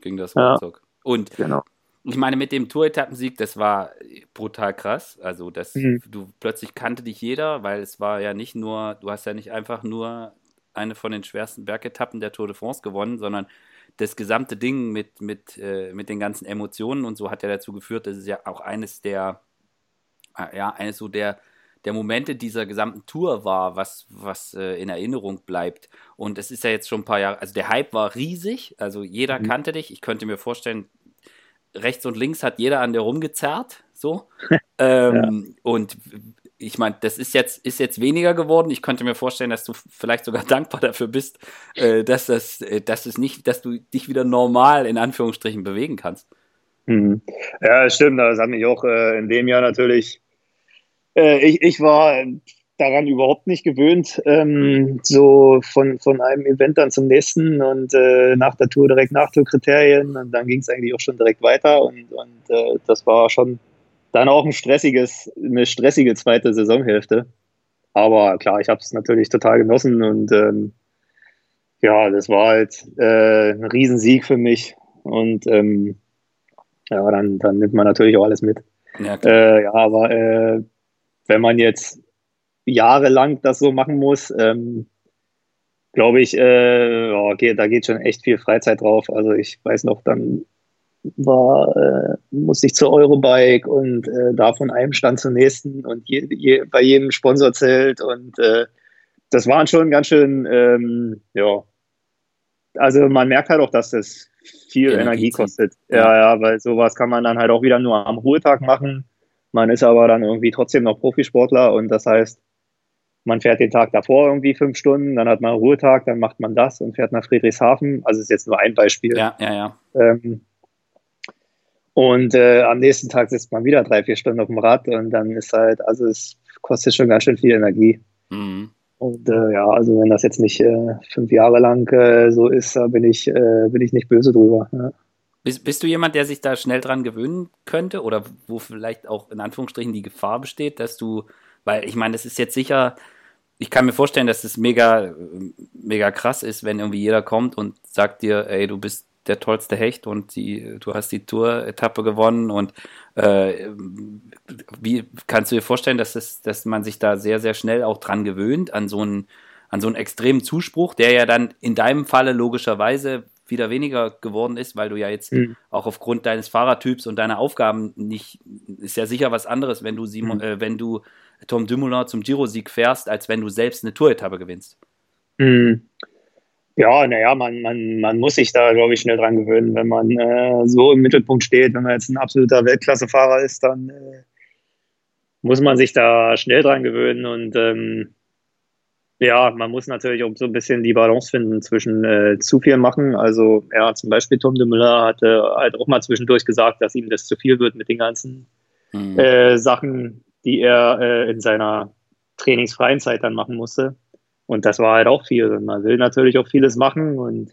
Ging das ruckzuck. Ja. Und genau. ich meine, mit dem Tour-Etappensieg, das war brutal krass. Also, das, mhm. du plötzlich kannte dich jeder, weil es war ja nicht nur, du hast ja nicht einfach nur eine von den schwersten Bergetappen der Tour de France gewonnen, sondern das gesamte Ding mit, mit, äh, mit den ganzen Emotionen und so hat ja dazu geführt, dass es ja auch eines der, äh, ja, eines so der, der Momente dieser gesamten Tour war, was, was äh, in Erinnerung bleibt. Und es ist ja jetzt schon ein paar Jahre, also der Hype war riesig, also jeder mhm. kannte dich. Ich könnte mir vorstellen, rechts und links hat jeder an dir rumgezerrt, so. ähm, ja. Und ich meine, das ist jetzt, ist jetzt weniger geworden. Ich könnte mir vorstellen, dass du vielleicht sogar dankbar dafür bist, äh, dass, das, äh, dass es nicht, dass du dich wieder normal in Anführungsstrichen bewegen kannst. Mhm. Ja, stimmt. Das hat mich auch äh, in dem Jahr natürlich. Äh, ich, ich war daran überhaupt nicht gewöhnt, ähm, so von, von einem Event dann zum nächsten und äh, nach der Tour direkt nach Tourkriterien und dann ging es eigentlich auch schon direkt weiter und, und äh, das war schon dann auch ein stressiges, eine stressige zweite Saisonhälfte. Aber klar, ich habe es natürlich total genossen und ähm, ja, das war halt äh, ein Riesensieg für mich. Und ähm, ja, dann, dann nimmt man natürlich auch alles mit. Ja, äh, ja aber äh, wenn man jetzt jahrelang das so machen muss, ähm, glaube ich, äh, okay, da geht schon echt viel Freizeit drauf. Also ich weiß noch, dann war, äh, musste ich zur Eurobike und äh, da von einem Stand zum nächsten und je, je, bei jedem Sponsor zählt und äh, das waren schon ganz schön, ähm, ja, also man merkt halt auch, dass das viel Energie, Energie kostet. Ja, ja, weil sowas kann man dann halt auch wieder nur am Ruhetag machen. Man ist aber dann irgendwie trotzdem noch Profisportler und das heißt, man fährt den Tag davor irgendwie fünf Stunden, dann hat man Ruhetag, dann macht man das und fährt nach Friedrichshafen. Also ist jetzt nur ein Beispiel. Ja, ja, ja. Ähm, und äh, am nächsten Tag sitzt man wieder drei, vier Stunden auf dem Rad und dann ist halt, also es kostet schon ganz schön viel Energie. Mhm. Und äh, ja, also wenn das jetzt nicht äh, fünf Jahre lang äh, so ist, da bin ich, äh, bin ich nicht böse drüber. Ja. Bist, bist du jemand, der sich da schnell dran gewöhnen könnte oder wo vielleicht auch in Anführungsstrichen die Gefahr besteht, dass du, weil ich meine, das ist jetzt sicher, ich kann mir vorstellen, dass es mega, mega krass ist, wenn irgendwie jeder kommt und sagt dir, ey, du bist der tollste Hecht und die, du hast die Tour-Etappe gewonnen und äh, wie kannst du dir vorstellen, dass, es, dass man sich da sehr, sehr schnell auch dran gewöhnt, an so einen, an so einen extremen Zuspruch, der ja dann in deinem Falle logischerweise wieder weniger geworden ist, weil du ja jetzt mhm. auch aufgrund deines Fahrertyps und deiner Aufgaben nicht, ist ja sicher was anderes, wenn du Simon, mhm. äh, wenn du Tom Dumoulin zum Giro-Sieg fährst, als wenn du selbst eine Tour-Etappe gewinnst. Mhm. Ja, naja, man, man, man muss sich da, glaube ich, schnell dran gewöhnen. Wenn man äh, so im Mittelpunkt steht, wenn man jetzt ein absoluter Weltklassefahrer ist, dann äh, muss man sich da schnell dran gewöhnen und ähm, ja, man muss natürlich auch so ein bisschen die Balance finden zwischen äh, zu viel machen. Also, ja, zum Beispiel Tom de Müller hatte halt auch mal zwischendurch gesagt, dass ihm das zu viel wird mit den ganzen mhm. Sachen, die er äh, in seiner trainingsfreien Zeit dann machen musste. Und das war halt auch viel. Und man will natürlich auch vieles machen und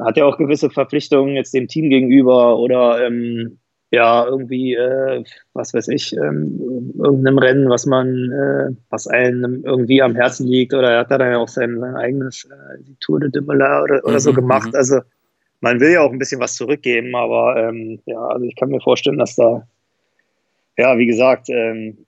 hat ja auch gewisse Verpflichtungen jetzt dem Team gegenüber oder ähm, ja, irgendwie, äh, was weiß ich, ähm, irgendeinem Rennen, was man, äh, was einem irgendwie am Herzen liegt, oder er hat da dann ja auch sein, sein eigenes, äh, die Tour de Dumoulin oder, oder mhm, so gemacht. Mhm. Also man will ja auch ein bisschen was zurückgeben, aber ähm, ja, also ich kann mir vorstellen, dass da, ja, wie gesagt, ähm,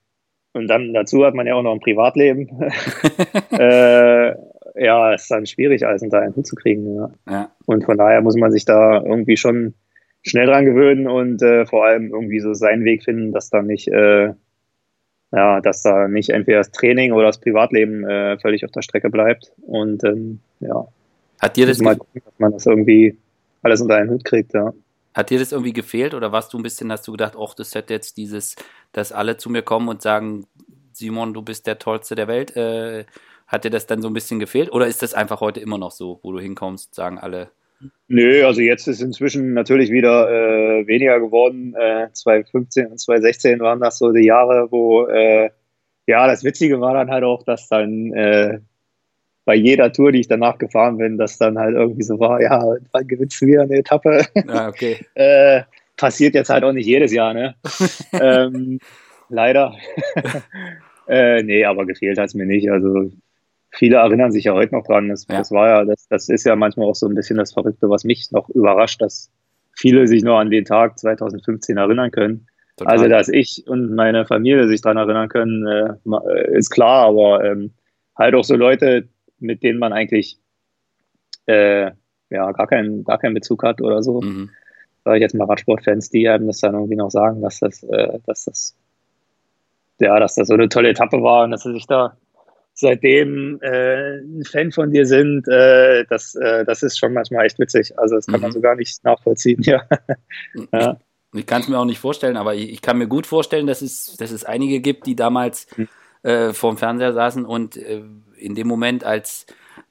und dann dazu hat man ja auch noch ein Privatleben. äh, ja, ist dann schwierig, alles unter einen Hut zu kriegen. Ja. ja. Und von daher muss man sich da irgendwie schon schnell dran gewöhnen und äh, vor allem irgendwie so seinen Weg finden, dass da nicht, äh, ja, dass da nicht entweder das Training oder das Privatleben äh, völlig auf der Strecke bleibt. Und ähm, ja. Hat dir das mal gucken, dass man das irgendwie alles unter einen Hut kriegt, ja. Hat dir das irgendwie gefehlt oder warst du ein bisschen, hast du gedacht, ach, das hätte jetzt dieses, dass alle zu mir kommen und sagen, Simon, du bist der Tollste der Welt, äh, hat dir das dann so ein bisschen gefehlt oder ist das einfach heute immer noch so, wo du hinkommst, sagen alle, Nö, also jetzt ist inzwischen natürlich wieder äh, weniger geworden. Äh, 2015 und 2016 waren das so die Jahre, wo äh, ja, das Witzige war dann halt auch, dass dann äh, bei jeder Tour, die ich danach gefahren bin, dass dann halt irgendwie so war, ja, wann gewinnst du wieder eine Etappe? Ah, okay. äh, passiert jetzt halt auch nicht jedes Jahr, ne? ähm, leider. äh, nee, aber gefehlt hat es mir nicht. Also viele erinnern sich ja heute noch dran. Das, ja. das war ja, das, das ist ja manchmal auch so ein bisschen das Verrückte, was mich noch überrascht, dass viele sich noch an den Tag 2015 erinnern können. Total. Also, dass ich und meine Familie sich daran erinnern können, äh, ist klar, aber ähm, halt auch so Leute, mit denen man eigentlich äh, ja gar keinen, gar keinen Bezug hat oder so. Mhm. Sag ich jetzt mal Radsportfans, die haben das dann irgendwie noch sagen, dass das, äh, dass das ja, dass das so eine tolle Etappe war und dass sie sich da seitdem äh, ein Fan von dir sind, äh, das, äh, das ist schon manchmal echt witzig. Also das kann mhm. man so gar nicht nachvollziehen, ja. ja. Ich kann es mir auch nicht vorstellen, aber ich, ich, kann mir gut vorstellen, dass es, dass es einige gibt, die damals mhm. äh, vorm Fernseher saßen und äh, in dem Moment, als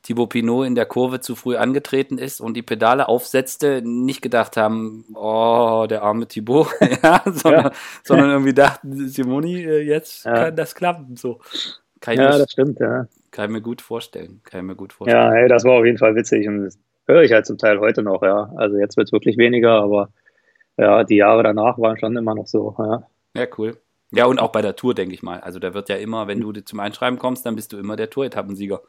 Thibaut Pinot in der Kurve zu früh angetreten ist und die Pedale aufsetzte, nicht gedacht haben, oh, der arme Thibaut, ja, sondern, ja. sondern irgendwie dachten, Simoni, äh, jetzt ja. kann das klappen. So. Kann ja, das stimmt, ja. Kann ich mir gut vorstellen. Kann ich mir gut vorstellen. Ja, hey, das war auf jeden Fall witzig und das höre ich halt zum Teil heute noch, ja. Also jetzt wird es wirklich weniger, aber ja, die Jahre danach waren schon immer noch so, ja. Ja, cool. Ja, und auch bei der Tour, denke ich mal. Also da wird ja immer, wenn du zum Einschreiben kommst, dann bist du immer der Tour-Etappensieger.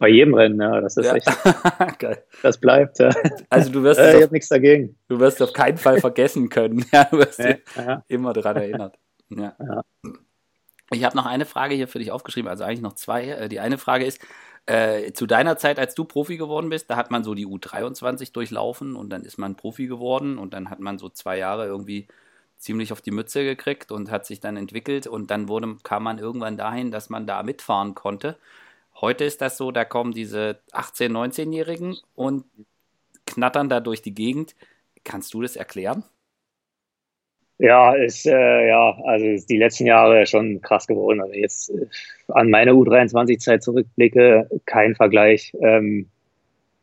Bei jedem Rennen, ja, das ist ja. echt. Geil. Das bleibt, ja. Also du wirst äh, ich habe nichts dagegen. Du wirst auf keinen Fall vergessen können. Ja, du wirst ja, ja. immer daran erinnert. Ja. Ich habe noch eine Frage hier für dich aufgeschrieben, also eigentlich noch zwei. Äh, die eine Frage ist, äh, zu deiner Zeit, als du Profi geworden bist, da hat man so die U23 durchlaufen und dann ist man Profi geworden und dann hat man so zwei Jahre irgendwie ziemlich auf die Mütze gekriegt und hat sich dann entwickelt und dann wurde, kam man irgendwann dahin, dass man da mitfahren konnte. Heute ist das so, da kommen diese 18-, 19-Jährigen und knattern da durch die Gegend. Kannst du das erklären? Ja, ist äh, ja, also ist die letzten Jahre schon krass geworden. Also jetzt äh, an meine U23-Zeit zurückblicke, kein Vergleich. Ähm,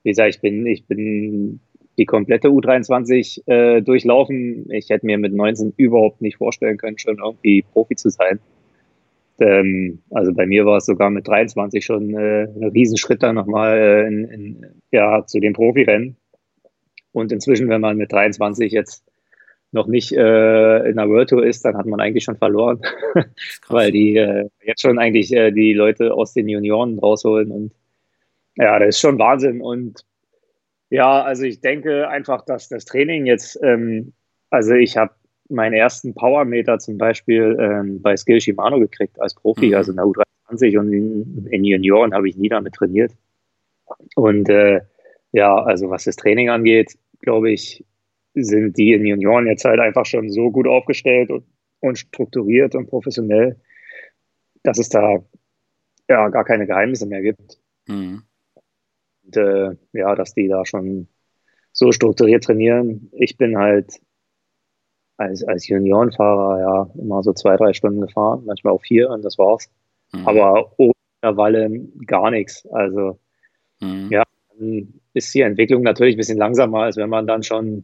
wie gesagt, ich bin, ich bin die komplette U23 äh, durchlaufen. Ich hätte mir mit 19 überhaupt nicht vorstellen können, schon irgendwie Profi zu sein. Ähm, also bei mir war es sogar mit 23 schon äh, ein Riesenschritt dann nochmal äh, in, in, ja, zu den Profirennen. Und inzwischen, wenn man mit 23 jetzt noch nicht äh, in der World Tour ist, dann hat man eigentlich schon verloren, weil die äh, jetzt schon eigentlich äh, die Leute aus den Junioren rausholen und ja, das ist schon Wahnsinn. Und ja, also ich denke einfach, dass das Training jetzt, ähm, also ich habe meinen ersten Powermeter zum Beispiel ähm, bei Skill Shimano gekriegt als Profi, mhm. also in der U23 und in, in Junioren habe ich nie damit trainiert. Und äh, ja, also was das Training angeht, glaube ich, sind die in Junioren jetzt halt einfach schon so gut aufgestellt und, und strukturiert und professionell, dass es da ja gar keine Geheimnisse mehr gibt. Mhm. Und äh, ja, dass die da schon so strukturiert trainieren. Ich bin halt als, als Juniorenfahrer ja immer so zwei, drei Stunden gefahren, manchmal auch vier und das war's. Mhm. Aber ohne Intervalle gar nichts. Also mhm. ja, ist die Entwicklung natürlich ein bisschen langsamer, als wenn man dann schon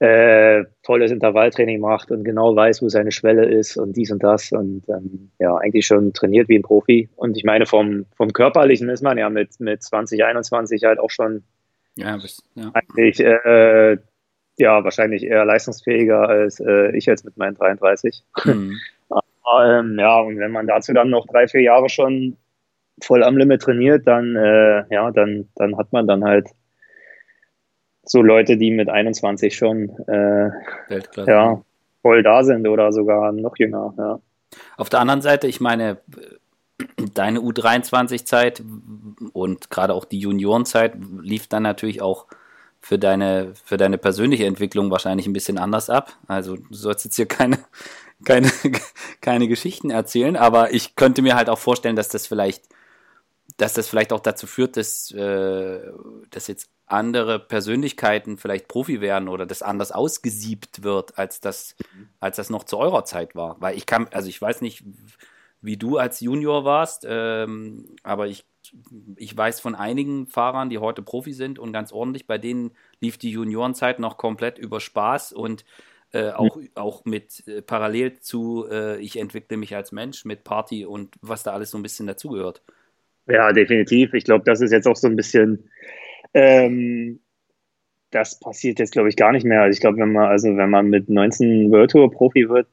äh, tolles Intervalltraining macht und genau weiß, wo seine Schwelle ist und dies und das und ähm, ja, eigentlich schon trainiert wie ein Profi. Und ich meine, vom, vom Körperlichen ist man ja mit, mit 2021 halt auch schon ja, bist, ja. eigentlich äh, ja, wahrscheinlich eher leistungsfähiger als äh, ich jetzt mit meinen 33. Mhm. Aber, ähm, ja, und wenn man dazu dann noch drei, vier Jahre schon voll am Limit trainiert, dann, äh, ja, dann, dann hat man dann halt so Leute, die mit 21 schon äh, ja, voll da sind oder sogar noch jünger. Ja. Auf der anderen Seite, ich meine, deine U23-Zeit und gerade auch die Juniorenzeit lief dann natürlich auch für deine, für deine persönliche Entwicklung wahrscheinlich ein bisschen anders ab. Also du sollst jetzt hier keine, keine, keine Geschichten erzählen, aber ich könnte mir halt auch vorstellen, dass das vielleicht, dass das vielleicht auch dazu führt, dass, äh, dass jetzt andere Persönlichkeiten vielleicht Profi werden oder das anders ausgesiebt wird, als das, als das noch zu eurer Zeit war. Weil ich kann, also ich weiß nicht, wie du als Junior warst, ähm, aber ich ich weiß von einigen Fahrern, die heute Profi sind und ganz ordentlich, bei denen lief die Juniorenzeit noch komplett über Spaß und äh, auch, mhm. auch mit äh, parallel zu, äh, ich entwickle mich als Mensch mit Party und was da alles so ein bisschen dazugehört. Ja, definitiv. Ich glaube, das ist jetzt auch so ein bisschen, ähm, das passiert jetzt, glaube ich, gar nicht mehr. Also ich glaube, wenn man, also wenn man mit 19 World Tour Profi wird,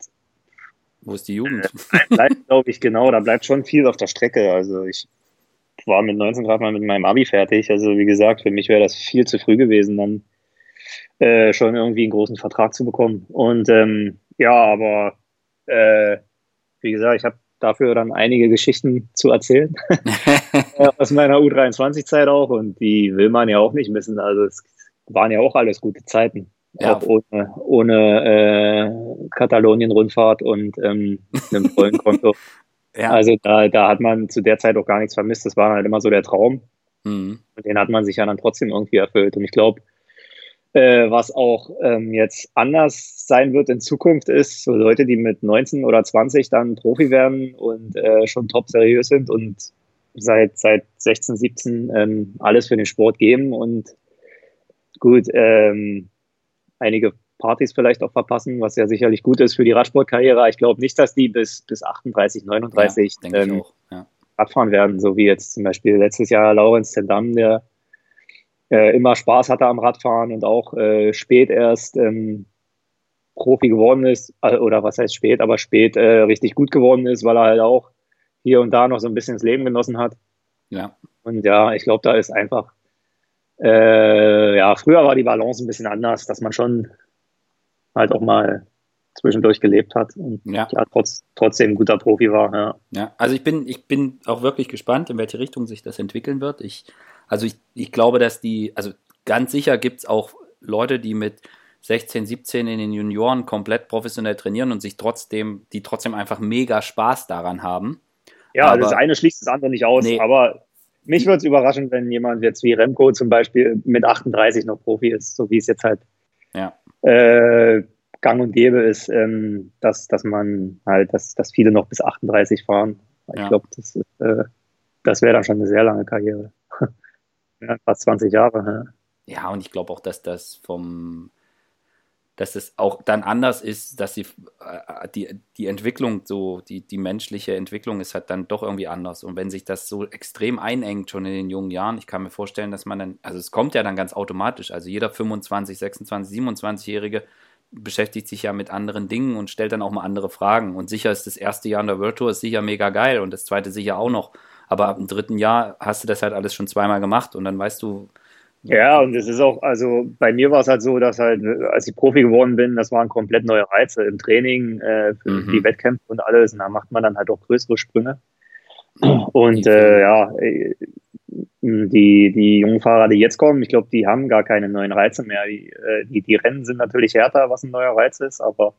wo ist die Jugend? Äh, bleibt, glaube ich, genau, da bleibt schon viel auf der Strecke. Also ich war mit 19 Grad mal mit meinem Abi fertig. Also wie gesagt, für mich wäre das viel zu früh gewesen, dann äh, schon irgendwie einen großen Vertrag zu bekommen. Und ähm, ja, aber äh, wie gesagt, ich habe dafür dann einige Geschichten zu erzählen. Aus meiner U23-Zeit auch. Und die will man ja auch nicht missen. Also es waren ja auch alles gute Zeiten. Ja. Auch ohne, ohne äh, Katalonien-Rundfahrt und ähm, einem vollen Konto. Ja. Also da, da hat man zu der Zeit auch gar nichts vermisst. Das war halt immer so der Traum. Mhm. Und den hat man sich ja dann trotzdem irgendwie erfüllt. Und ich glaube, äh, was auch ähm, jetzt anders sein wird in Zukunft ist, so Leute, die mit 19 oder 20 dann Profi werden und äh, schon top seriös sind und seit, seit 16, 17 ähm, alles für den Sport geben und gut, ähm, einige Partys vielleicht auch verpassen, was ja sicherlich gut ist für die Radsportkarriere. Ich glaube nicht, dass die bis, bis 38, 39 ja, ähm, ja. Radfahren werden, so wie jetzt zum Beispiel letztes Jahr Laurenz Zendam, der äh, immer Spaß hatte am Radfahren und auch äh, spät erst ähm, Profi geworden ist, äh, oder was heißt spät, aber spät äh, richtig gut geworden ist, weil er halt auch hier und da noch so ein bisschen das Leben genossen hat. Ja. Und ja, ich glaube, da ist einfach, äh, ja, früher war die Balance ein bisschen anders, dass man schon halt auch mal zwischendurch gelebt hat und ja. ja trotz, trotzdem ein guter Profi war. Ja. ja, also ich bin, ich bin auch wirklich gespannt, in welche Richtung sich das entwickeln wird. Ich, also ich, ich glaube, dass die, also ganz sicher gibt es auch Leute, die mit 16, 17 in den Junioren komplett professionell trainieren und sich trotzdem, die trotzdem einfach mega Spaß daran haben. Ja, aber, das eine schließt das andere nicht aus, nee, aber mich würde es überraschen, wenn jemand jetzt wie Remco zum Beispiel mit 38 noch Profi ist, so wie es jetzt halt ja äh, gang und gäbe ist, ähm, dass, dass man halt, dass, dass viele noch bis 38 fahren. Ich ja. glaube, das, äh, das wäre dann schon eine sehr lange Karriere. ja, fast 20 Jahre. Ja, ja und ich glaube auch, dass das vom dass es auch dann anders ist, dass sie äh, die, die Entwicklung, so die, die menschliche Entwicklung ist halt dann doch irgendwie anders. Und wenn sich das so extrem einengt, schon in den jungen Jahren, ich kann mir vorstellen, dass man dann, also es kommt ja dann ganz automatisch, also jeder 25, 26, 27-Jährige beschäftigt sich ja mit anderen Dingen und stellt dann auch mal andere Fragen. Und sicher ist das erste Jahr in der World Tour ist sicher mega geil und das zweite sicher auch noch. Aber ab dem dritten Jahr hast du das halt alles schon zweimal gemacht und dann weißt du, ja, und es ist auch, also bei mir war es halt so, dass halt, als ich Profi geworden bin, das waren komplett neue Reize im Training, äh, für mhm. die Wettkämpfe und alles. Und da macht man dann halt auch größere Sprünge. Und äh, ja, äh, die, die jungen Fahrer, die jetzt kommen, ich glaube, die haben gar keine neuen Reize mehr. Die, äh, die, die Rennen sind natürlich härter, was ein neuer Reiz ist, aber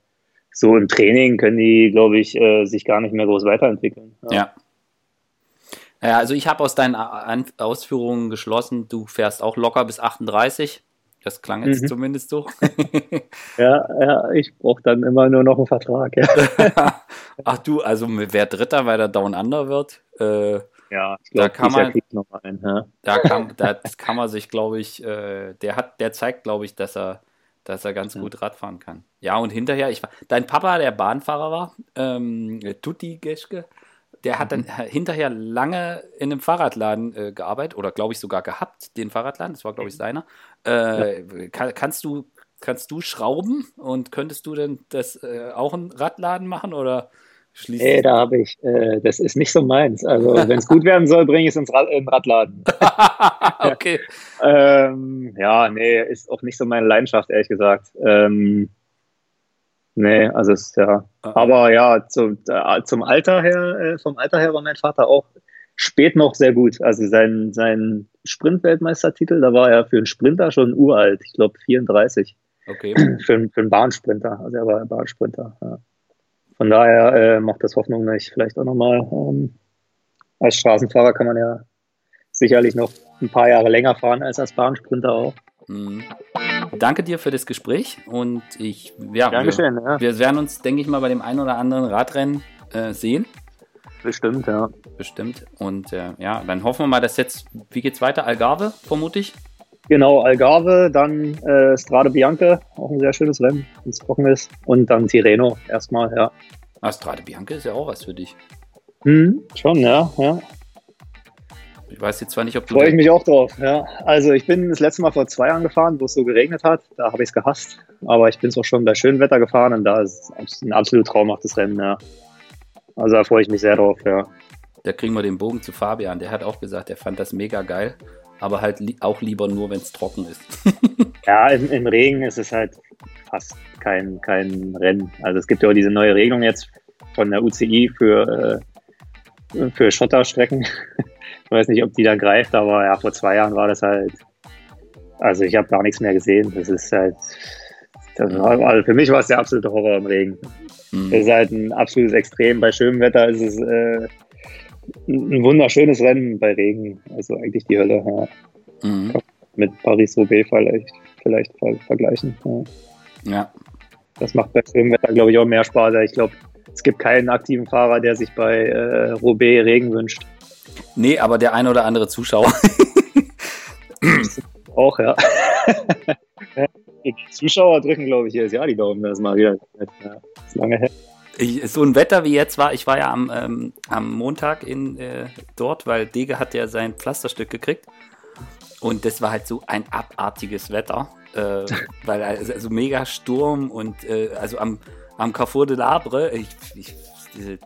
so im Training können die, glaube ich, äh, sich gar nicht mehr groß weiterentwickeln. Ja. ja. Ja, also ich habe aus deinen Ausführungen geschlossen, du fährst auch locker bis 38. Das klang jetzt mhm. zumindest so. ja, ja, ich brauche dann immer nur noch einen Vertrag. Ja. Ach du, also wer Dritter, weil der Down Under wird? Äh, ja, ich glaube, da kann man, noch ein, ja. da kann, da kann man sich, glaube ich, äh, der hat, der zeigt, glaube ich, dass er, dass er ganz ja. gut Radfahren kann. Ja, und hinterher, ich dein Papa, der Bahnfahrer war, ähm, Tutti Geschke, der hat dann mhm. hinterher lange in einem Fahrradladen äh, gearbeitet oder glaube ich sogar gehabt, den Fahrradladen, das war glaube ich mhm. seiner. Äh, ja. kann, kannst du kannst du schrauben und könntest du denn das äh, auch einen Radladen machen oder schließt Nee, da habe ich, äh, das ist nicht so meins. Also wenn es gut werden soll, bringe ich es ins Rad, in Radladen. okay. ähm, ja, nee, ist auch nicht so meine Leidenschaft, ehrlich gesagt. Ähm, Nee, also es ja. Ah. Aber ja, zum, äh, zum Alter her, äh, vom Alter her war mein Vater auch spät noch sehr gut. Also sein, sein Sprint-Weltmeistertitel, da war er für einen Sprinter schon uralt, ich glaube 34. Okay. Für, für einen Bahnsprinter. Also er war ein Bahnsprinter. Ja. Von daher äh, macht das Hoffnung, dass ich vielleicht auch nochmal ähm, als Straßenfahrer kann man ja sicherlich noch ein paar Jahre länger fahren als als Bahnsprinter auch. Mhm. Danke dir für das Gespräch und ich, ja, wir, ja. wir werden uns, denke ich mal, bei dem einen oder anderen Radrennen äh, sehen. Bestimmt, ja. Bestimmt. Und äh, ja, dann hoffen wir mal, dass jetzt, wie geht's weiter? Algarve, vermute ich? Genau, Algarve, dann äh, Strade Bianca, auch ein sehr schönes Rennen, wenn es trocken ist. Und dann Tireno erstmal, ja. Ah, Strade Bianca ist ja auch was für dich. Hm, schon, ja, ja. Ich weiß jetzt zwar nicht, ob du. Freue ich mich auch drauf, ja. Also ich bin das letzte Mal vor zwei Jahren gefahren, wo es so geregnet hat. Da habe ich es gehasst. Aber ich bin es auch schon bei schönem Wetter gefahren und da ist es ein absolut traumhaftes Rennen, ja. Also da freue ich mich sehr drauf, ja. Da kriegen wir den Bogen zu Fabian. Der hat auch gesagt, er fand das mega geil, aber halt li auch lieber nur, wenn es trocken ist. ja, im, im, Regen ist es halt fast kein, kein Rennen. Also es gibt ja auch diese neue Regelung jetzt von der UCI für, äh, für Schotterstrecken. Ich weiß nicht, ob die da greift, aber ja, vor zwei Jahren war das halt. Also ich habe gar nichts mehr gesehen. Das ist halt. Das war, also für mich war es der absolute Horror im Regen. Mhm. Das ist halt ein absolutes Extrem. Bei schönem Wetter ist es äh, ein wunderschönes Rennen bei Regen. Also eigentlich die Hölle. Ja. Mhm. Mit Paris-Roubaix vielleicht, vielleicht vergleichen. Ja. ja. Das macht bei schönem Wetter, glaube ich, auch mehr Spaß. Ich glaube, es gibt keinen aktiven Fahrer, der sich bei äh, Roubaix Regen wünscht. Nee, aber der ein oder andere Zuschauer. Auch, ja. Die Zuschauer drücken, glaube ich, jedes Jahr die Daumen. Das mal wieder. Ja, ist lange her. Ich, so ein Wetter wie jetzt war, ich war ja am, ähm, am Montag in, äh, dort, weil Dege hat ja sein Pflasterstück gekriegt. Und das war halt so ein abartiges Wetter. Äh, weil also, also, mega Sturm und äh, also am, am Carrefour de l'Arbre, ich, ich, diese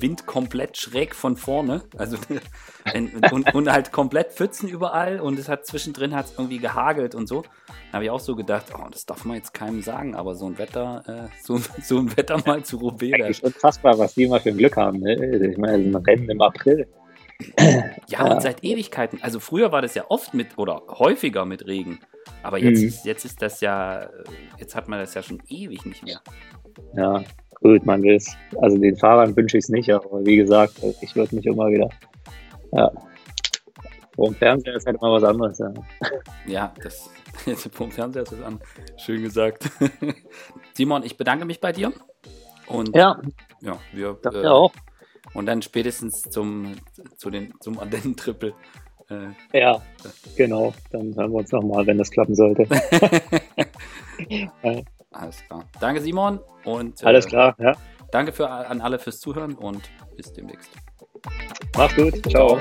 Wind komplett schräg von vorne. Also und, und, halt komplett Pfützen überall und es hat zwischendrin hat irgendwie gehagelt und so. Da habe ich auch so gedacht, oh, das darf man jetzt keinem sagen, aber so ein Wetter, äh, so, so ein Wetter mal zu Roubaix. Das ist unfassbar, was die immer für ein Glück haben. Ne? Ich meine, ein Rennen im April. Ja, ja, und seit Ewigkeiten. Also früher war das ja oft mit oder häufiger mit Regen. Aber jetzt, mhm. ist, jetzt ist das ja, jetzt hat man das ja schon ewig nicht mehr. Ja, gut, man will es, also den Fahrern wünsche ich es nicht, aber wie gesagt, ich würde mich immer wieder, ja, vor dem Fernseher ist halt immer was anderes. Ja, ja das, vor dem Fernseher ist was anderes. Schön gesagt. Simon, ich bedanke mich bei dir. Und ja, ja wir äh, auch. Und dann spätestens zum, zu den, zum Ardennen-Triple. Äh, ja, genau. Dann hören wir uns nochmal, wenn das klappen sollte. Alles klar. Danke, Simon. Und, äh, Alles klar, ja. Danke für, an alle fürs Zuhören und bis demnächst. Mach's gut. Ciao. Ciao.